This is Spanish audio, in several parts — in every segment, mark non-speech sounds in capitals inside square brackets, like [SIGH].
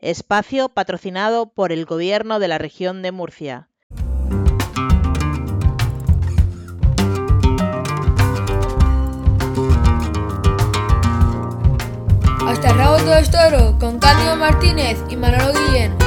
espacio patrocinado por el Gobierno de la región de Murcia. Hasta el rabo todo es toro, con Cándido Martínez y Manolo Guillén.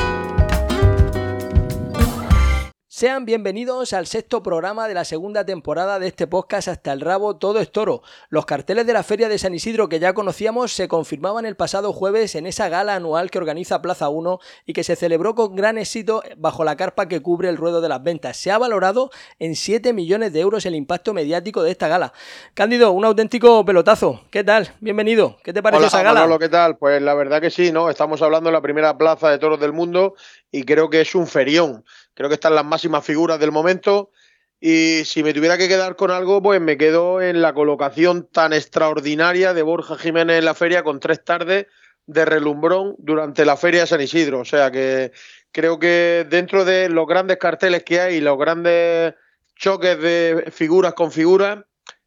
Sean bienvenidos al sexto programa de la segunda temporada de este podcast Hasta el rabo todo es toro. Los carteles de la Feria de San Isidro que ya conocíamos se confirmaban el pasado jueves en esa gala anual que organiza Plaza 1 y que se celebró con gran éxito bajo la carpa que cubre el ruedo de las ventas. Se ha valorado en 7 millones de euros el impacto mediático de esta gala. Cándido, un auténtico pelotazo. ¿Qué tal? Bienvenido. ¿Qué te parece esa gala? Hola, ¿qué tal? Pues la verdad que sí, ¿no? Estamos hablando de la primera plaza de toros del mundo y creo que es un ferión Creo que están las máximas figuras del momento. Y si me tuviera que quedar con algo, pues me quedo en la colocación tan extraordinaria de Borja Jiménez en la feria con tres tardes de relumbrón durante la feria de San Isidro. O sea que creo que dentro de los grandes carteles que hay, los grandes choques de figuras con figuras,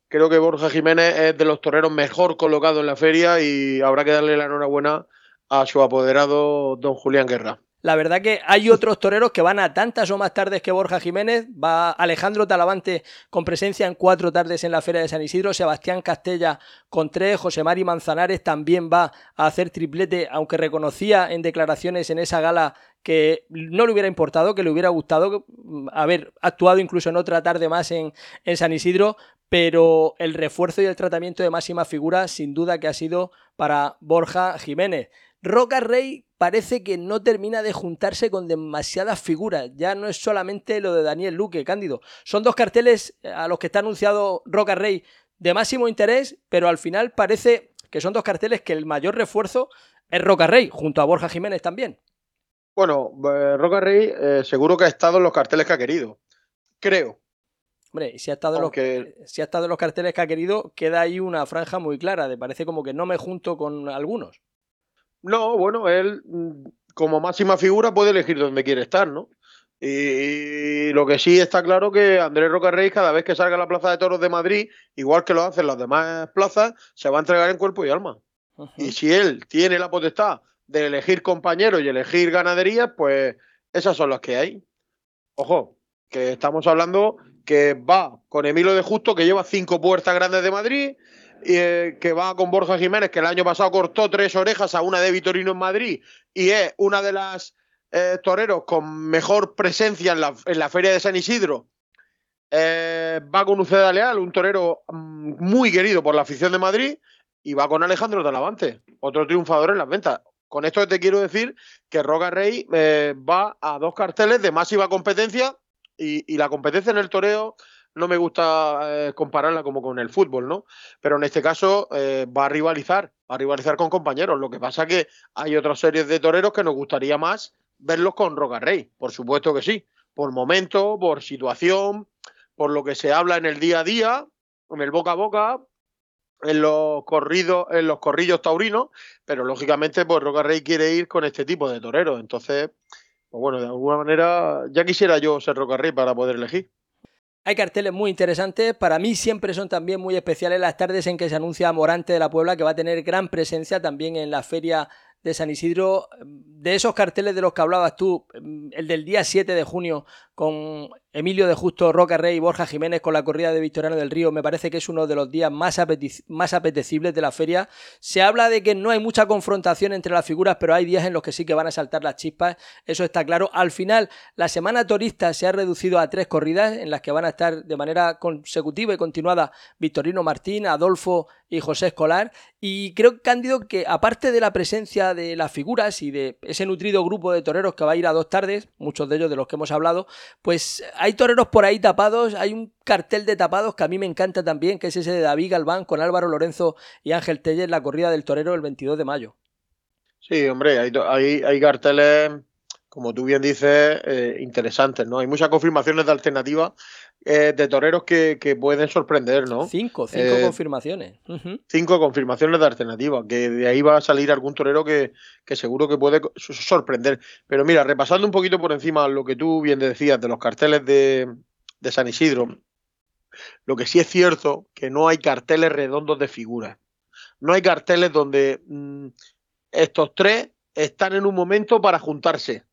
creo que Borja Jiménez es de los toreros mejor colocados en la feria y habrá que darle la enhorabuena a su apoderado don Julián Guerra. La verdad que hay [LAUGHS] otros toreros que van a tantas o más tardes que Borja Jiménez. Va Alejandro Talavante con presencia en cuatro tardes en la Feria de San Isidro. Sebastián Castella con tres. José Mari Manzanares también va a hacer triplete, aunque reconocía en declaraciones en esa gala que no le hubiera importado, que le hubiera gustado haber actuado incluso en otra tarde más en, en San Isidro, pero el refuerzo y el tratamiento de máxima figura sin duda que ha sido para Borja Jiménez. Roca Rey parece que no termina de juntarse con demasiadas figuras. Ya no es solamente lo de Daniel Luque, Cándido. Son dos carteles eh, a los que está anunciado Roca Rey de máximo interés, pero al final parece que son dos carteles que el mayor refuerzo es Roca Rey, junto a Borja Jiménez también. Bueno, eh, Roca Rey eh, seguro que ha estado en los carteles que ha querido. Creo. Hombre, si ha, estado en los, si ha estado en los carteles que ha querido, queda ahí una franja muy clara. De parece como que no me junto con algunos. No, bueno, él mm, como máxima figura puede elegir dónde quiere estar, ¿no? Y lo que sí está claro que Andrés Rocarrey, cada vez que salga a la Plaza de Toros de Madrid, igual que lo hacen las demás plazas, se va a entregar en cuerpo y alma. Y si él tiene la potestad de elegir compañeros y elegir ganaderías, pues esas son las que hay. Ojo, que estamos hablando que va con Emilio de Justo, que lleva cinco puertas grandes de Madrid, eh, que va con Borja Jiménez, que el año pasado cortó tres orejas a una de Vitorino en Madrid y es una de las eh, toreros con mejor presencia en la, en la Feria de San Isidro. Eh, va con Uceda Leal, un torero mm, muy querido por la afición de Madrid, y va con Alejandro Talavante, otro triunfador en las ventas. Con esto te quiero decir que Roca Rey va a dos carteles de máxima competencia y, y la competencia en el toreo no me gusta eh, compararla como con el fútbol, ¿no? Pero en este caso eh, va a rivalizar, va a rivalizar con compañeros. Lo que pasa que hay otras series de toreros que nos gustaría más verlos con Roca Rey, por supuesto que sí, por momento, por situación, por lo que se habla en el día a día, en el boca a boca, en los corridos, en los corrillos taurinos, pero lógicamente pues Roca Rey quiere ir con este tipo de toreros. Entonces, pues bueno, de alguna manera ya quisiera yo ser Roca Rey para poder elegir. Hay carteles muy interesantes. Para mí siempre son también muy especiales las tardes en que se anuncia Morante de la Puebla, que va a tener gran presencia también en la feria de San Isidro. De esos carteles de los que hablabas tú, el del día 7 de junio con Emilio de Justo, Roca Rey y Borja Jiménez con la corrida de Victoriano del Río, me parece que es uno de los días más, más apetecibles de la feria. Se habla de que no hay mucha confrontación entre las figuras, pero hay días en los que sí que van a saltar las chispas, eso está claro. Al final, la semana turista se ha reducido a tres corridas en las que van a estar de manera consecutiva y continuada Victorino Martín, Adolfo y José Escolar. Y creo, Cándido, que aparte de la presencia de las figuras y de ese nutrido grupo de toreros que va a ir a dos tardes, muchos de ellos de los que hemos hablado, pues hay toreros por ahí tapados, hay un cartel de tapados que a mí me encanta también, que es ese de David Galván con Álvaro Lorenzo y Ángel Telle en la corrida del torero el 22 de mayo. Sí, hombre, hay, hay, carteles, como tú bien dices, eh, interesantes, ¿no? Hay muchas confirmaciones de alternativas eh, de toreros que, pueden sorprender, ¿no? Cinco, cinco eh, confirmaciones. Cinco confirmaciones de alternativa, que de ahí va a salir algún torero que, seguro que puede sorprender. Pero mira, repasando un poquito por encima lo que tú bien decías de los carteles de, San Isidro, lo que sí es cierto que no hay carteles redondos de figuras. No hay carteles donde mm, estos tres están en un momento para juntarse.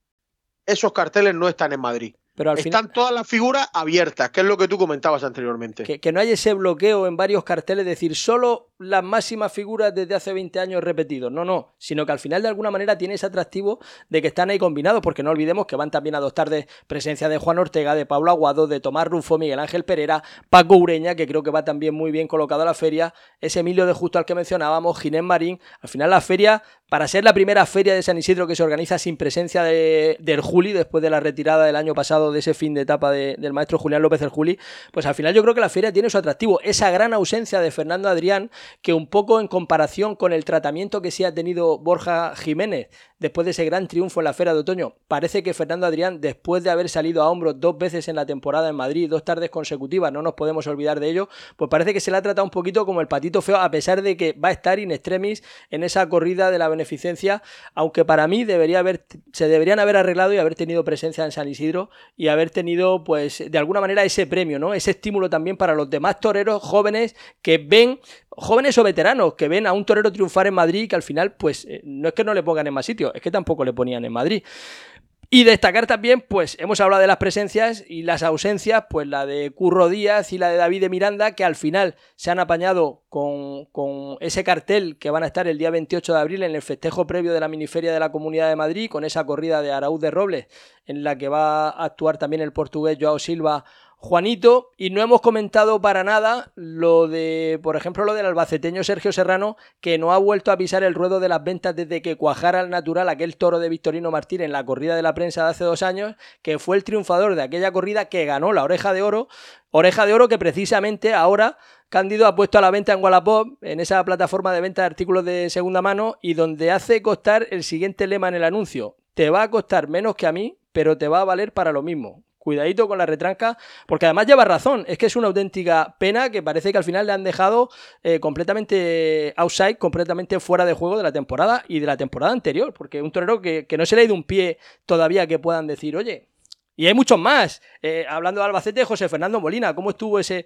Esos carteles no están en Madrid. Pero Están todas las figuras abiertas, que es lo que tú comentabas anteriormente. Que, que, no hay ese bloqueo en varios carteles, decir solo las máximas figuras desde hace 20 años repetidos. No, no, sino que al final de alguna manera tiene ese atractivo de que están ahí combinados, porque no olvidemos que van también a dos tardes presencia de Juan Ortega, de Pablo Aguado, de Tomás Rufo, Miguel Ángel Pereira, Paco Ureña, que creo que va también muy bien colocado a la feria, ese Emilio de Justo al que mencionábamos, Ginés Marín. Al final la feria, para ser la primera feria de San Isidro que se organiza sin presencia de, del Juli, después de la retirada del año pasado de ese fin de etapa del maestro Julián López el Juli, pues al final yo creo que la feria tiene su atractivo. Esa gran ausencia de Fernando Adrián, que un poco en comparación con el tratamiento que sí ha tenido Borja Jiménez después de ese gran triunfo en la Feria de Otoño, parece que Fernando Adrián, después de haber salido a hombros dos veces en la temporada en Madrid, dos tardes consecutivas, no nos podemos olvidar de ello, pues parece que se le ha tratado un poquito como el patito feo, a pesar de que va a estar in extremis en esa corrida de la beneficencia, aunque para mí debería haber, se deberían haber arreglado y haber tenido presencia en San Isidro y haber tenido, pues, de alguna manera ese premio, ¿no? Ese estímulo también para los demás toreros jóvenes que ven jóvenes o veteranos que ven a un torero triunfar en Madrid y que al final, pues, eh, no es que no le pongan en más sitio, es que tampoco le ponían en Madrid. Y destacar también, pues hemos hablado de las presencias y las ausencias, pues la de Curro Díaz y la de David de Miranda, que al final se han apañado con, con, ese cartel que van a estar el día 28 de abril en el festejo previo de la miniferia de la Comunidad de Madrid, con esa corrida de Araúz de Robles, en la que va a actuar también el portugués Joao Silva Juanito, y no hemos comentado para nada lo de, por ejemplo, lo del albaceteño Sergio Serrano, que no ha vuelto a pisar el ruedo de las ventas desde que cuajara al natural aquel toro de Victorino Martín en la corrida de la prensa de hace dos años, que fue el triunfador de aquella corrida que ganó la oreja de oro, oreja de oro que precisamente ahora Cándido ha puesto a la venta en Wallapop, en esa plataforma de venta de artículos de segunda mano, y donde hace costar el siguiente lema en el anuncio. Te va a costar menos que a mí, pero te va a valer para lo mismo cuidadito con la retranca, porque además lleva razón, es que es una auténtica pena que parece que al final le han dejado eh, completamente outside, completamente fuera de juego de la temporada y de la temporada anterior, porque un torero que, no se le ha ido un pie todavía que puedan decir, oye, y hay muchos más. Eh, hablando de Albacete, José Fernando Molina, ¿cómo estuvo ese,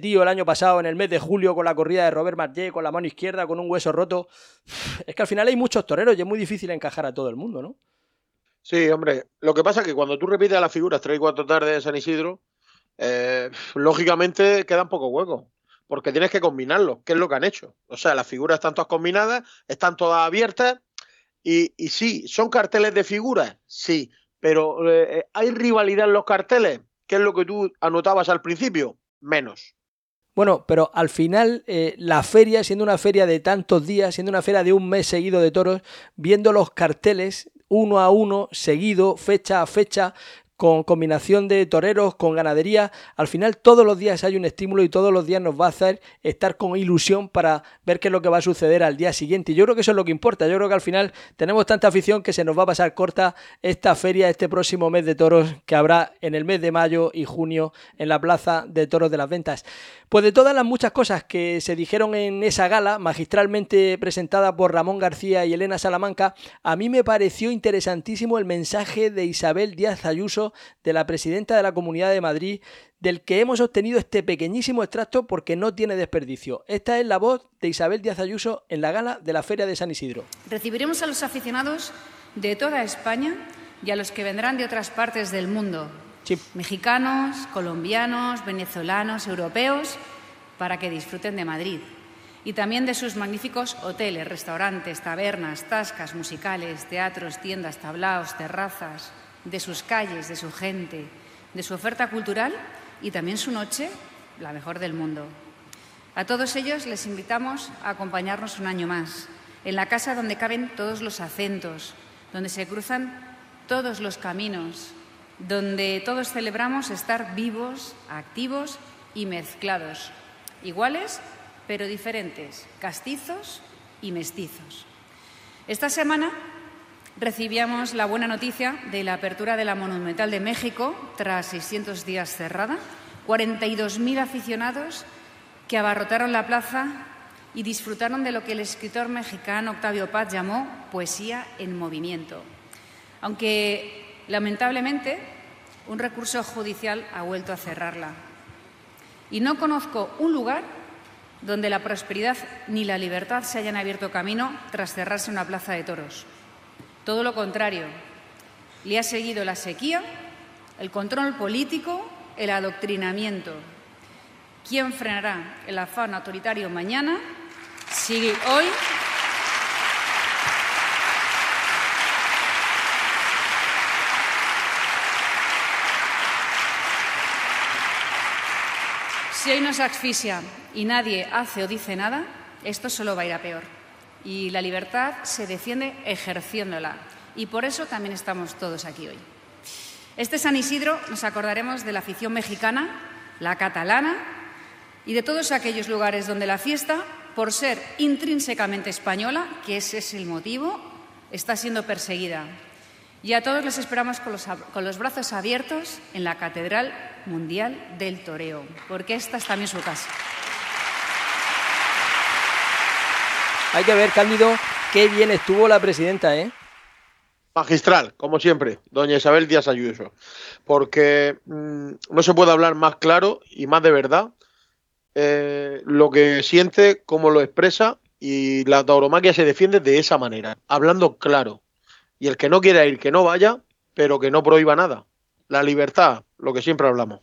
tío el año pasado en el mes de julio con la corrida de Robert Marley, con la mano izquierda, con un hueso roto? Es que al final hay muchos toreros y es muy difícil encajar a todo el mundo, ¿no? Sí, hombre. Lo que pasa es que cuando tú repites las figuras tres y cuatro tardes de San Isidro, eh, [LAUGHS] lógicamente quedan pocos huecos. Porque tienes que combinarlos, que es lo que han hecho. O sea, las figuras están todas combinadas, están todas abiertas. Y, sí, ¿son carteles de figuras? Sí. Pero eh, ¿hay rivalidad en los carteles? ¿Qué es lo que tú anotabas al principio? Menos. Bueno, pero al final eh, la feria, siendo una feria de tantos días, siendo una feria de un mes seguido de toros, viendo los carteles, uno a uno, seguido, fecha a fecha, con combinación de toreros, con ganadería, al final todos los días hay un estímulo y todos los días nos va a hacer estar con ilusión para ver qué es lo que va a suceder al día siguiente. Y yo creo que eso es lo que importa. Yo creo que al final tenemos tanta afición que se nos va a pasar corta esta feria, este próximo mes de toros que habrá en el mes de mayo y junio en la Plaza de Toros de las Ventas. Pues de todas las muchas cosas que se dijeron en esa gala, magistralmente presentada por Ramón García y Elena Salamanca, a mí me pareció interesantísimo el mensaje de Isabel Díaz Ayuso, de la presidenta de la Comunidad de Madrid, del que hemos obtenido este pequeñísimo extracto porque no tiene desperdicio. Esta es la voz de Isabel Díaz Ayuso en la gala de la Feria de San Isidro. Recibiremos a los aficionados de toda España y a los que vendrán de otras partes del mundo mexicanos, colombianos, venezolanos, europeos, para que disfruten de Madrid y también de sus magníficos hoteles, restaurantes, tabernas, tascas musicales, teatros, tiendas, tablaos, terrazas, de sus calles, de su gente, de su oferta cultural y también su noche, la mejor del mundo. A todos ellos les invitamos a acompañarnos un año más, en la casa donde caben todos los acentos, donde se cruzan todos los caminos, donde todos celebramos estar vivos, activos y mezclados, iguales pero diferentes, castizos y mestizos. Esta semana recibíamos la buena noticia de la apertura de la Monumental de México tras 600 días cerrada, 42.000 aficionados que abarrotaron la plaza y disfrutaron de lo que el escritor mexicano Octavio Paz llamó poesía en movimiento. Aunque Lamentablemente, un recurso judicial ha vuelto a cerrarla. Y no conozco un lugar donde la prosperidad ni la libertad se hayan abierto camino tras cerrarse una plaza de toros. Todo lo contrario. Le ha seguido la sequía, el control político, el adoctrinamiento. ¿Quién frenará el afán autoritario mañana? Si hoy Si hoy nos asfixia y nadie hace o dice nada, esto solo va a ir a peor. Y la libertad se defiende ejerciéndola. Y por eso también estamos todos aquí hoy. Este San Isidro nos acordaremos de la afición mexicana, la catalana y de todos aquellos lugares donde la fiesta, por ser intrínsecamente española, que ese es el motivo, está siendo perseguida. Y a todos les esperamos con los, con los brazos abiertos en la Catedral Mundial del Toreo, porque esta es también su casa. Hay que ver, Cándido, qué bien estuvo la presidenta, ¿eh? Magistral, como siempre, doña Isabel Díaz Ayuso, porque mm, no se puede hablar más claro y más de verdad eh, lo que siente, cómo lo expresa y la tauromaquia se defiende de esa manera, hablando claro. Y el que no quiera ir, que no vaya, pero que no prohíba nada. La libertad, lo que siempre hablamos.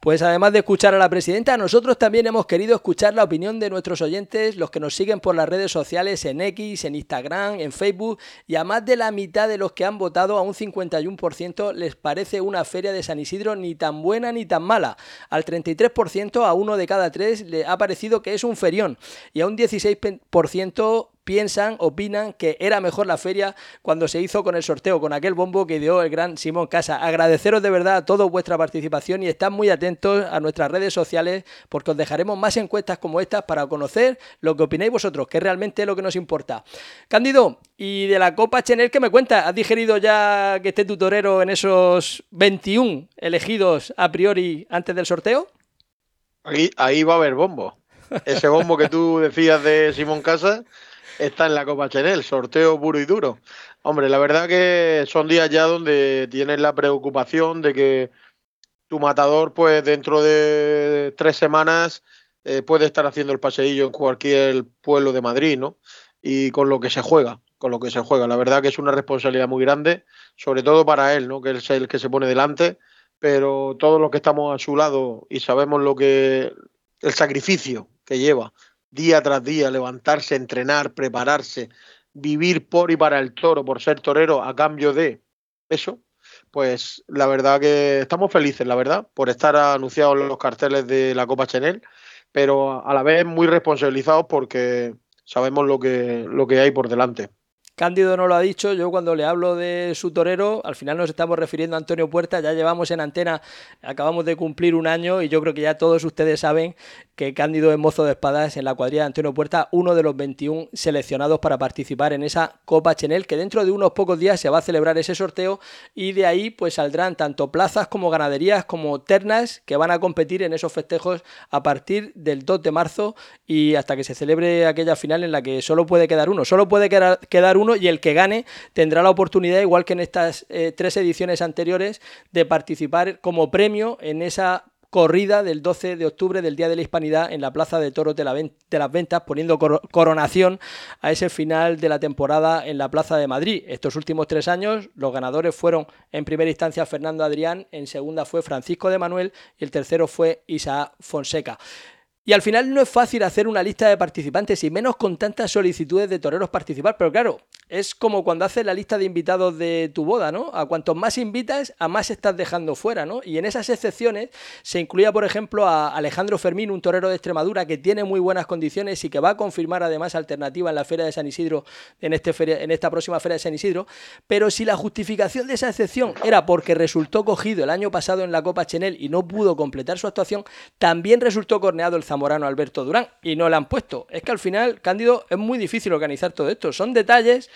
Pues además de escuchar a la presidenta, nosotros también hemos querido escuchar la opinión de nuestros oyentes, los que nos siguen por las redes sociales, en X, en Instagram, en Facebook, y a más de la mitad de los que han votado, a un 51%, les parece una feria de San Isidro ni tan buena ni tan mala. Al 33%, a uno de cada tres, le ha parecido que es un ferión, y a un 16% piensan, opinan que era mejor la feria cuando se hizo con el sorteo, con aquel bombo que dio el gran Simón Casa. Agradeceros de verdad a todos vuestra participación y estad muy atentos a nuestras redes sociales porque os dejaremos más encuestas como estas para conocer lo que opináis vosotros, que realmente es lo que nos importa. Cándido, y de la Copa Chenel, ¿qué me cuentas? ¿Has digerido ya que esté tu torero en esos 21 elegidos a priori antes del sorteo? Ahí, ahí va a haber bombo. Ese bombo que tú decías de Simón Casa está en la Copa Chenel, sorteo puro y duro. Hombre, la verdad que son días ya donde tienes la preocupación de que tu matador, pues dentro de tres semanas, eh, puede estar haciendo el paseillo en cualquier pueblo de Madrid, ¿no? Y con lo que se juega, con lo que se juega. La verdad que es una responsabilidad muy grande, sobre todo para él, ¿no? Que es el que se pone delante, pero todos los que estamos a su lado y sabemos lo que el sacrificio que lleva día tras día, levantarse, entrenar, prepararse, vivir por y para el toro, por ser torero a cambio de eso, pues la verdad que estamos felices, la verdad, por estar anunciados los carteles de la Copa Chenel, pero a la vez muy responsabilizados porque sabemos lo que, lo que hay por delante. Cándido no lo ha dicho, yo cuando le hablo de su torero, al final nos estamos refiriendo a Antonio Puerta, ya llevamos en antena, acabamos de cumplir un año y yo creo que ya todos ustedes saben que Cándido es mozo de espadas en la cuadrilla de Antonio Puerta, uno de los 21 seleccionados para participar en esa Copa Chenel, que dentro de unos pocos días se va a celebrar ese sorteo y de ahí pues saldrán tanto plazas como ganaderías como ternas que van a competir en esos festejos a partir del 2 de marzo y hasta que se celebre aquella final en la que solo puede quedar uno, solo puede quedar uno y el que gane tendrá la oportunidad, igual que en estas eh, tres ediciones anteriores, de participar como premio en esa corrida del 12 de octubre del Día de la Hispanidad en la Plaza de Toros de, las Ventas, poniendo coronación a ese final de la temporada en la Plaza de Madrid. Estos últimos tres años los ganadores fueron en primera instancia Fernando Adrián, en segunda fue Francisco de Manuel y el tercero fue Isaac Fonseca. Y al final no es fácil hacer una lista de participantes y menos con tantas solicitudes de toreros participar, pero claro, es como cuando haces la lista de invitados de tu boda, ¿no? A cuantos más invitas, a más estás dejando fuera, ¿no? Y en esas excepciones se incluía, por ejemplo, a Alejandro Fermín, un torero de Extremadura que tiene muy buenas condiciones y que va a confirmar además alternativa en la Feria de San Isidro, en, este en esta próxima Feria de San Isidro, pero si la justificación de esa excepción era porque resultó cogido el año pasado en la Copa Chenel y no pudo completar su actuación, también resultó corneado el Zamora Morano Alberto Durán y no le han puesto. Es que al final, Cándido, es muy difícil organizar todo esto. Son detalles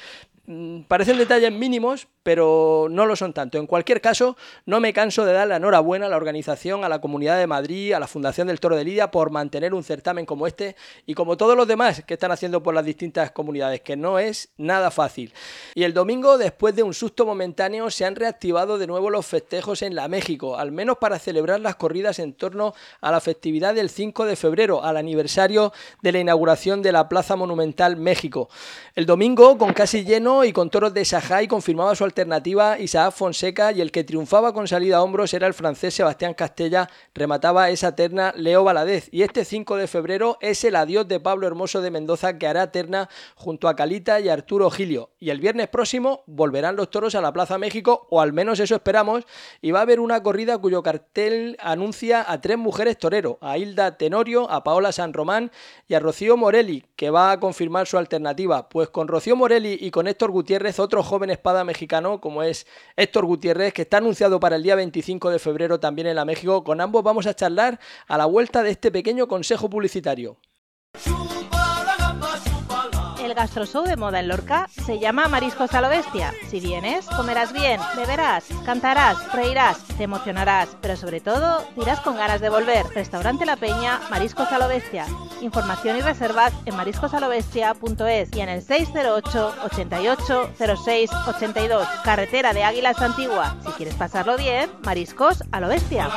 parecen detalles mínimos, pero no lo son tanto. En cualquier caso, no me canso de dar la enhorabuena a la organización, a la Comunidad de Madrid, a la Fundación del Toro de Lidia por mantener un certamen como este y como todos los demás que están haciendo por las distintas comunidades, que no es nada fácil. Y el domingo, después de un susto momentáneo, se han reactivado de nuevo los festejos en la México, al menos para celebrar las corridas en torno a la festividad del 5 de febrero, al aniversario de la inauguración de la Plaza Monumental México. El domingo, con casi lleno, y con toros de Sajay confirmaba su alternativa Isaac Fonseca y el que triunfaba con salida a hombros era el francés Sebastián Castella, remataba esa terna Leo Valadez. Y este 5 de febrero es el adiós de Pablo Hermoso de Mendoza que hará terna junto a Calita y Arturo Gilio. Y el viernes próximo volverán los toros a la Plaza México, o al menos eso esperamos, y va a haber una corrida cuyo cartel anuncia a tres mujeres toreros, a Hilda Tenorio, a Paola San Román y a Rocío Morelli, que va a confirmar su alternativa. Pues con Rocío Morelli y con Héctor Gutiérrez, otro joven espada mexicano como es Héctor Gutiérrez, que está anunciado para el día 25 de febrero también en la México. Con ambos vamos a charlar a la vuelta de este pequeño consejo publicitario. El gastroshow de moda en Lorca se llama Mariscos a lo Bestia. Si vienes, comerás bien, beberás, cantarás, reirás, te emocionarás, pero sobre todo, dirás con ganas de volver. Restaurante La Peña, Mariscos a lo Bestia. Información y reservas en mariscosalobestia.es y en el 608 88 06 82. Carretera de Águilas Antigua. Si quieres pasarlo bien, Mariscos a lo Bestia.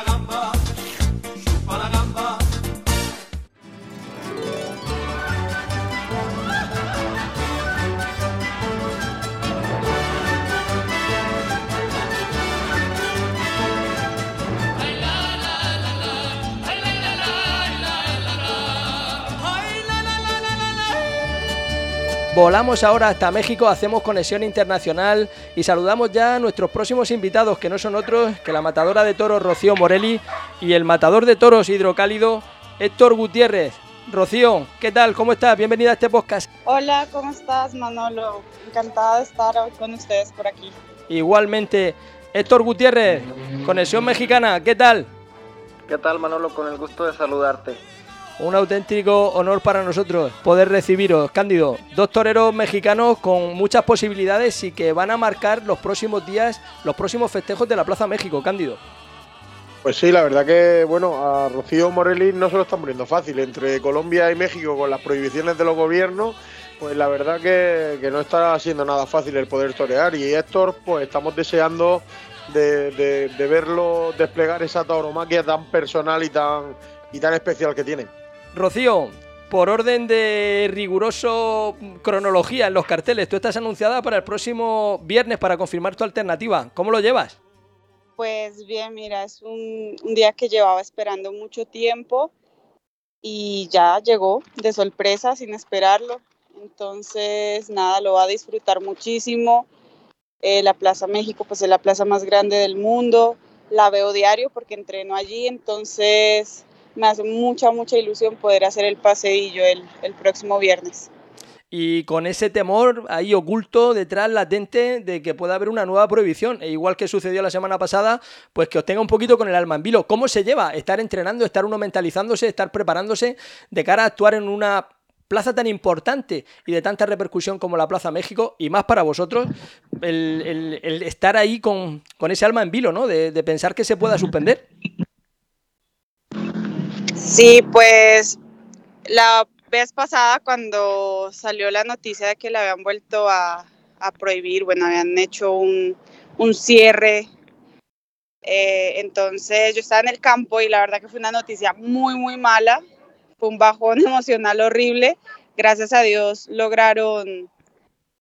Volamos ahora hasta México, hacemos conexión internacional y saludamos ya a nuestros próximos invitados, que no son otros que la matadora de toros Rocío Morelli y el matador de toros hidrocálido Héctor Gutiérrez. Rocío, ¿qué tal? ¿Cómo estás? Bienvenida a este podcast. Hola, ¿cómo estás, Manolo? Encantada de estar hoy con ustedes por aquí. Igualmente, Héctor Gutiérrez, Conexión Mexicana, ¿qué tal? ¿Qué tal, Manolo? Con el gusto de saludarte. Un auténtico honor para nosotros poder recibiros, Cándido. Dos toreros mexicanos con muchas posibilidades y que van a marcar los próximos días, los próximos festejos de la Plaza México, Cándido. Pues sí, la verdad que, bueno, a Rocío Morelli no se lo están poniendo fácil. Entre Colombia y México, con las prohibiciones de los gobiernos, pues la verdad que, no está siendo nada fácil el poder torear. Y Héctor, pues estamos deseando de, de verlo desplegar esa tauromaquia tan personal y tan, y tan especial que tiene. Rocío, por orden de riguroso cronología en los carteles, tú estás anunciada para el próximo viernes para confirmar tu alternativa. ¿Cómo lo llevas? Pues bien, mira, es un, día que llevaba esperando mucho tiempo y ya llegó de sorpresa sin esperarlo. Entonces, nada, lo va a disfrutar muchísimo. Eh, la Plaza México, pues es la plaza más grande del mundo. La veo diario porque entreno allí, entonces me hace mucha, mucha ilusión poder hacer el paseillo el, el próximo viernes y con ese temor ahí oculto detrás, latente, de que pueda haber una nueva prohibición. E igual que sucedió la semana pasada, pues que os tenga un poquito con el alma en vilo. ¿Cómo se lleva estar entrenando, estar uno mentalizándose, estar preparándose de cara a actuar en una plaza tan importante y de tanta repercusión como la Plaza México, y más para vosotros, el, estar ahí con, ese alma en vilo, ¿no? De, de pensar que se pueda suspender. Sí, pues la vez pasada cuando salió la noticia de que le habían vuelto a, prohibir, bueno, habían hecho un, cierre. Eh, entonces yo estaba en el campo y la verdad que fue una noticia muy, muy mala. Fue un bajón [LAUGHS] emocional horrible. Gracias a Dios lograron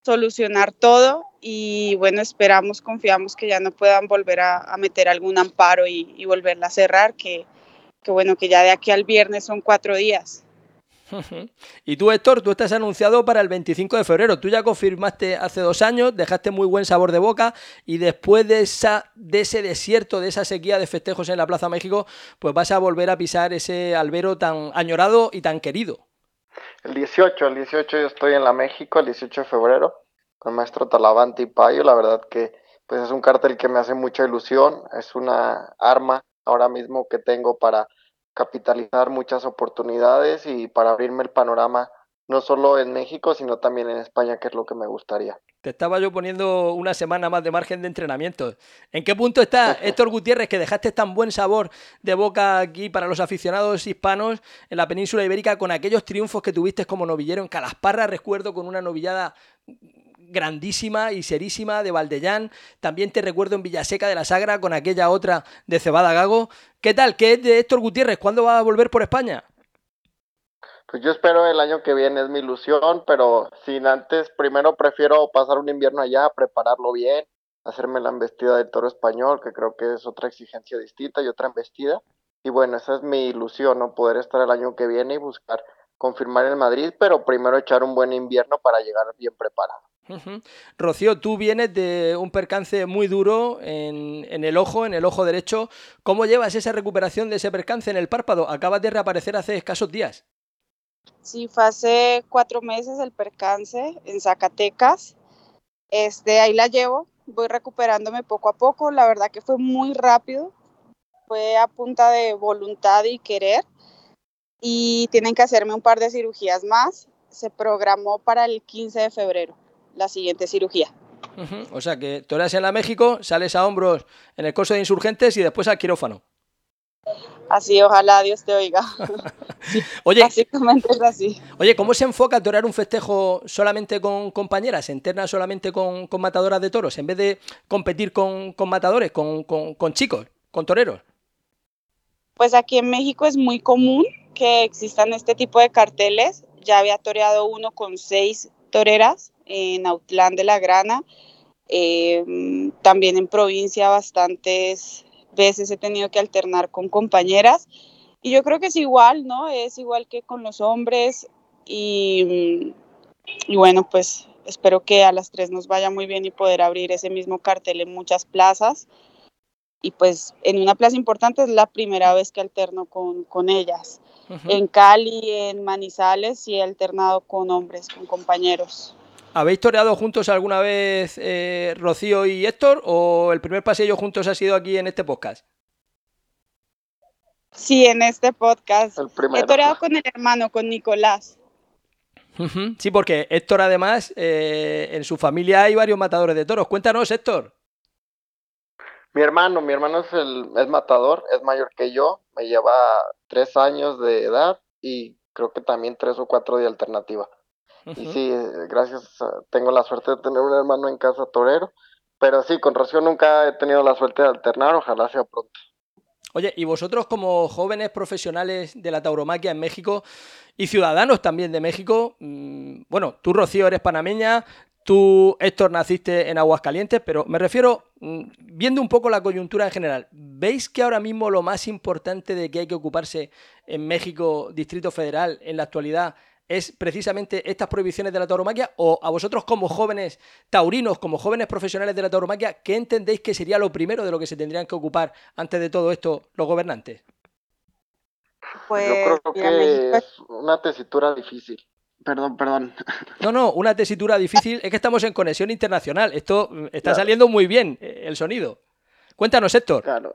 solucionar todo y bueno, esperamos, confiamos que ya no puedan volver a, meter algún amparo y, y volverla a cerrar, que, que bueno, que ya de aquí al viernes son cuatro días. Y tú, Héctor, tú estás anunciado para el 25 de febrero. Tú ya confirmaste hace dos años, dejaste muy buen sabor de boca y después de, esa, de ese desierto, de esa sequía de festejos en la Plaza México, pues vas a volver a pisar ese albero tan añorado y tan querido. El 18, el 18 yo estoy en la México, el 18 de febrero, con Maestro Talavante y Payo. La verdad que pues es un cartel que me hace mucha ilusión, es una arma ahora mismo que tengo para capitalizar muchas oportunidades y para abrirme el panorama no solo en México, sino también en España, que es lo que me gustaría. Te estaba yo poniendo una semana más de margen de entrenamiento. ¿En qué punto está [LAUGHS] Héctor Gutiérrez, que dejaste tan buen sabor de boca aquí para los aficionados hispanos en la península ibérica con aquellos triunfos que tuviste como novillero en Calasparra, recuerdo, con una novillada grandísima y serísima de Valdellán. También te recuerdo en Villaseca de la Sagra con aquella otra de Cebada Gago. ¿Qué tal? ¿Qué es de Héctor Gutiérrez? ¿Cuándo va a volver por España? Pues yo espero el año que viene, es mi ilusión, pero sin antes, primero prefiero pasar un invierno allá, prepararlo bien, hacerme la embestida del toro español, que creo que es otra exigencia distinta y otra embestida. Y bueno, esa es mi ilusión, ¿no? Poder estar el año que viene y buscar confirmar el Madrid, pero primero echar un buen invierno para llegar bien preparado. Rocío, tú vienes de un percance muy duro en, en, el ojo, en el ojo derecho. ¿Cómo llevas esa recuperación de ese percance en el párpado? Acabas de reaparecer hace escasos días. Sí, fue hace cuatro meses el percance en Zacatecas. Este, ahí la llevo, voy recuperándome poco a poco. La verdad que fue muy rápido, fue a punta de voluntad y querer. Y tienen que hacerme un par de cirugías más. Se programó para el 15 de febrero la siguiente cirugía. O sea que toreas en la México, sales a hombros en el curso de insurgentes y después al quirófano. Así, ojalá Dios te oiga. [LAUGHS] oye, Básicamente es así. Oye, ¿cómo se enfoca torear un festejo solamente con compañeras, ¿Se entrena solamente con, matadoras de toros, en vez de competir con, matadores, con, con, chicos, con toreros? Pues aquí en México es muy común que existan este tipo de carteles. Ya había toreado uno con seis toreras en Autlán de la Grana. Eh, también en provincia bastantes veces he tenido que alternar con compañeras y yo creo que es igual, ¿no? Es igual que con los hombres y, y bueno, pues espero que a las tres nos vaya muy bien y poder abrir ese mismo cartel en muchas plazas. Y pues en una plaza importante es la primera vez que alterno con, con ellas. En Cali, en Manizales, sí he alternado con hombres, con compañeros. ¿Habéis toreado juntos alguna vez eh, Rocío y Héctor o el primer paseo juntos ha sido aquí en este podcast? Sí, en este podcast. He toreado con el hermano, con Nicolás. Sí, porque Héctor además, eh, en su familia hay varios matadores de toros. Cuéntanos, Héctor. Mi hermano, mi hermano es, el, es matador, es mayor que yo, me lleva tres años de edad y creo que también tres o cuatro de alternativa. Y sí, gracias, tengo la suerte de tener un hermano en casa torero, pero sí, con Rocío nunca he tenido la suerte de alternar, ojalá sea pronto. Oye, y vosotros como jóvenes profesionales de la tauromaquia en México y ciudadanos también de México, mm, bueno, tú Rocío eres panameña, tú Héctor naciste en Aguascalientes, pero me refiero, mm, viendo un poco la coyuntura en general, ¿veis que ahora mismo lo más importante de que hay que ocuparse en México, Distrito Federal, en la actualidad, es precisamente estas prohibiciones de la tauromaquia? ¿O a vosotros como jóvenes taurinos, como jóvenes profesionales de la tauromaquia, qué entendéis que sería lo primero de lo que se tendrían que ocupar antes de todo esto los gobernantes? Pues, Yo creo que es una tesitura difícil. Perdón, perdón. [LAUGHS] No, no, una tesitura difícil. Es que estamos en conexión internacional. Esto mm, está saliendo muy bien, eh, el sonido. Cuéntanos, Héctor. Claro,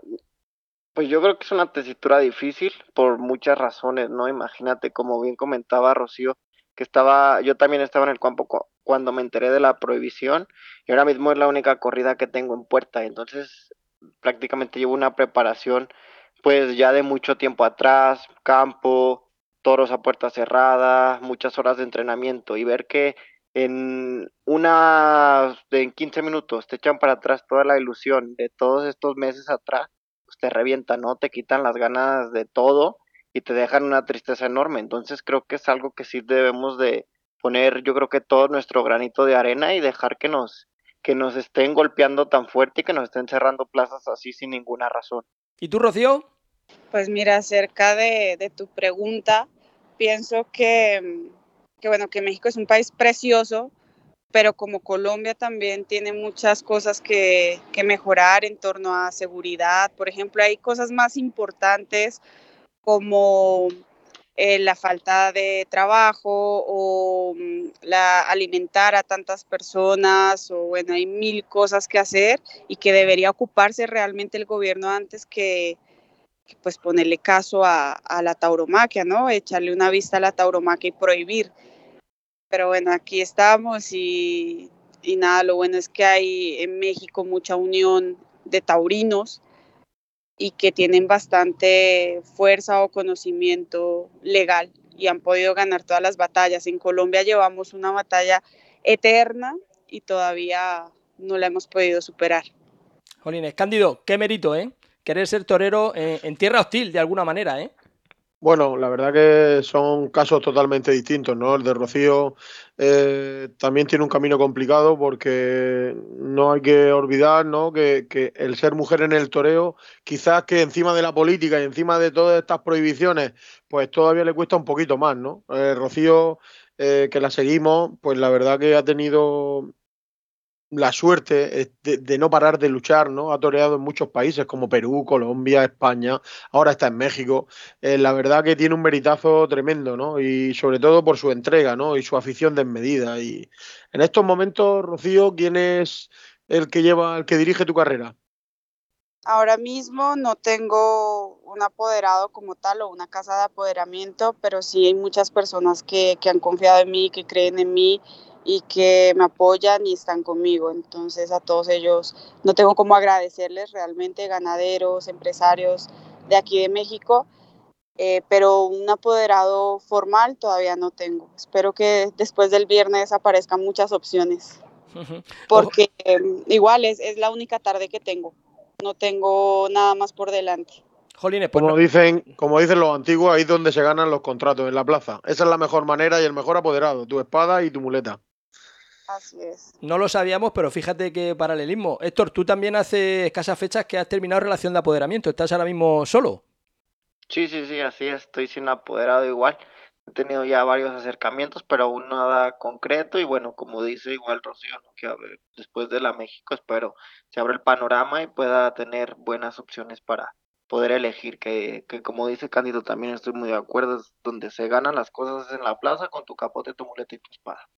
pues yo creo que es una tesitura difícil por muchas razones, ¿no? Imagínate, como bien comentaba Rocío, que estaba, yo también estaba en el campo cuando me enteré de la prohibición y ahora mismo es la única corrida que tengo en puerta, entonces prácticamente llevo una preparación pues ya de mucho tiempo atrás, campo, toros a puerta cerrada, muchas horas de entrenamiento y ver que en una en 15 minutos te echan para atrás toda la ilusión de todos estos meses atrás te revientan, ¿no? Te quitan las ganas de todo y te dejan una tristeza enorme. Entonces creo que es algo que sí debemos de poner, yo creo que todo nuestro granito de arena y dejar que nos que nos estén golpeando tan fuerte y que nos estén cerrando plazas así sin ninguna razón. ¿Y tú, Rocío? Pues mira, acerca de, de tu pregunta, pienso que, que, bueno, que México es un país precioso, pero como Colombia también tiene muchas cosas que, mejorar en torno a seguridad. Por ejemplo, hay cosas más importantes como eh, la falta de trabajo o mm, la alimentar a tantas personas o bueno, hay mil cosas que hacer y que debería ocuparse realmente el gobierno antes que, pues ponerle caso a, a, la tauromaquia, ¿no? Echarle una vista a la tauromaquia y prohibir pero bueno, aquí estamos y, nada, lo bueno es que hay en México mucha unión de taurinos y que tienen bastante fuerza o conocimiento legal y han podido ganar todas las batallas. En Colombia llevamos una batalla eterna y todavía no la hemos podido superar. Jolines, Cándido, qué mérito, ¿eh? Querer ser torero en, en tierra hostil de alguna manera, ¿eh? Bueno, la verdad que son casos totalmente distintos, ¿no? El de Rocío eh, también tiene un camino complicado porque no hay que olvidar, ¿no? Que, el ser mujer en el toreo, quizás que encima de la política y encima de todas estas prohibiciones, pues todavía le cuesta un poquito más, ¿no? Eh, Rocío, eh, que la seguimos, pues la verdad que ha tenido la suerte de, no parar de luchar, ¿no? Ha toreado en muchos países como Perú, Colombia, España, ahora está en México. Eh, la verdad que tiene un veritazo tremendo, ¿no? Y sobre todo por su entrega, ¿no? Y su afición desmedida. Y en estos momentos, Rocío, ¿quién es el que lleva, el que dirige tu carrera? Ahora mismo no tengo un apoderado como tal o una casa de apoderamiento, pero sí hay muchas personas que, que han confiado en mí, que creen en mí y que me apoyan y están conmigo. Entonces a todos ellos no tengo cómo agradecerles realmente, ganaderos, empresarios de aquí de México, eh, pero un apoderado formal todavía no tengo. Espero que después del viernes aparezcan muchas opciones, porque em, igual es, es la única tarde que tengo, no tengo nada más por delante. Jolines, pues como, dicen, como dicen los antiguos, ahí es donde se ganan los contratos, en la plaza. Esa es la mejor manera y el mejor apoderado, tu espada y tu muleta. Así es. No lo sabíamos, pero fíjate qué paralelismo. Héctor, tú también hace escasas fechas que has terminado relación de apoderamiento. ¿Estás ahora mismo solo? Sí, sí, sí, así es. Estoy sin apoderado igual. He tenido ya varios acercamientos, pero aún nada concreto. Y bueno, como dice igual Rocío, que después de la México espero se abra el panorama y pueda tener buenas opciones para poder elegir. Que, que como dice Cándido, también estoy muy de acuerdo. Es donde se ganan las cosas en la plaza con tu capote, tu muleta y tu espada.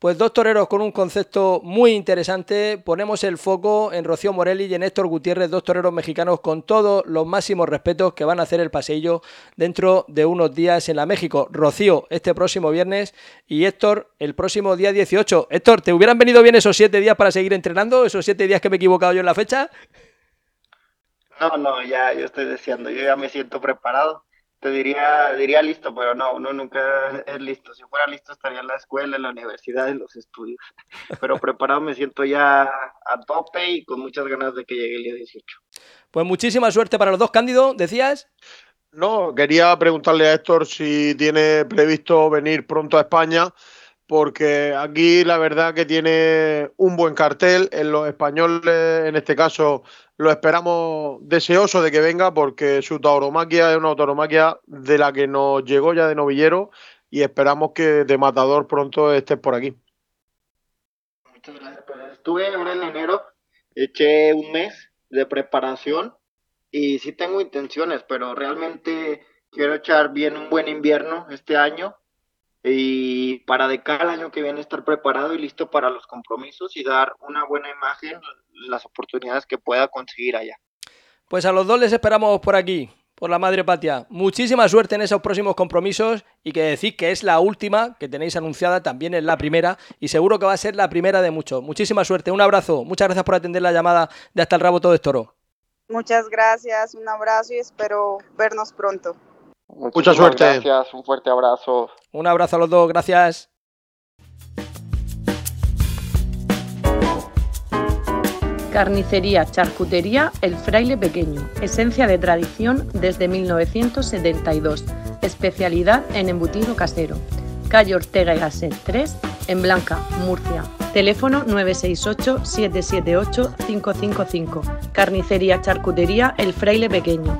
Pues dos toreros con un concepto muy interesante. Ponemos el foco en Rocío Morelli y en Héctor Gutiérrez, dos toreros mexicanos con todos los máximos respetos que van a hacer el paseillo dentro de unos días en la México. Rocío este próximo viernes y Héctor el próximo día 18. Héctor, ¿te hubieran venido bien esos siete días para seguir entrenando? ¿Esos siete días que me he equivocado yo en la fecha? No, no, ya yo estoy deseando, yo ya me siento preparado te diría, diría listo, pero no, uno nunca es listo. Si fuera listo estaría en la escuela, en la universidad, en los estudios. Pero [LAUGHS] preparado me siento ya a tope y con muchas ganas de que llegue el día 18. Pues muchísima suerte para los dos, Cándido, ¿decías? No, quería preguntarle a Héctor si tiene previsto venir pronto a España, porque aquí la verdad que tiene un buen cartel. En los españoles, en este caso, lo esperamos deseoso de que venga porque su tauromaquia es una tauromaquia de la que nos llegó ya de novillero y esperamos que de matador pronto estés por aquí. Muchas gracias. Pues estuve ahora en enero, eché un mes de preparación y sí tengo intenciones, pero realmente quiero echar bien un buen invierno este año y para de cada año que viene estar preparado y listo para los compromisos y dar una buena imagen, las oportunidades que pueda conseguir allá. Pues a los dos les esperamos por aquí, por la Madre Patria. Muchísima suerte en esos próximos compromisos y que decir que es la última que tenéis anunciada, también es la primera y seguro que va a ser la primera de muchos. Muchísima suerte, un abrazo, muchas gracias por atender la llamada de Hasta el Rabo Todo Toro. Muchas gracias, un abrazo y espero vernos pronto. Mucha suerte. Gracias, un fuerte abrazo. Un abrazo a los dos, gracias. Carnicería, charcutería, El Fraile Pequeño. Esencia de tradición desde 1972. Especialidad en embutido casero. Calle Ortega y Gasset 3, en Blanca, Murcia. Teléfono 968-778-555. Carnicería, charcutería, El Fraile Pequeño.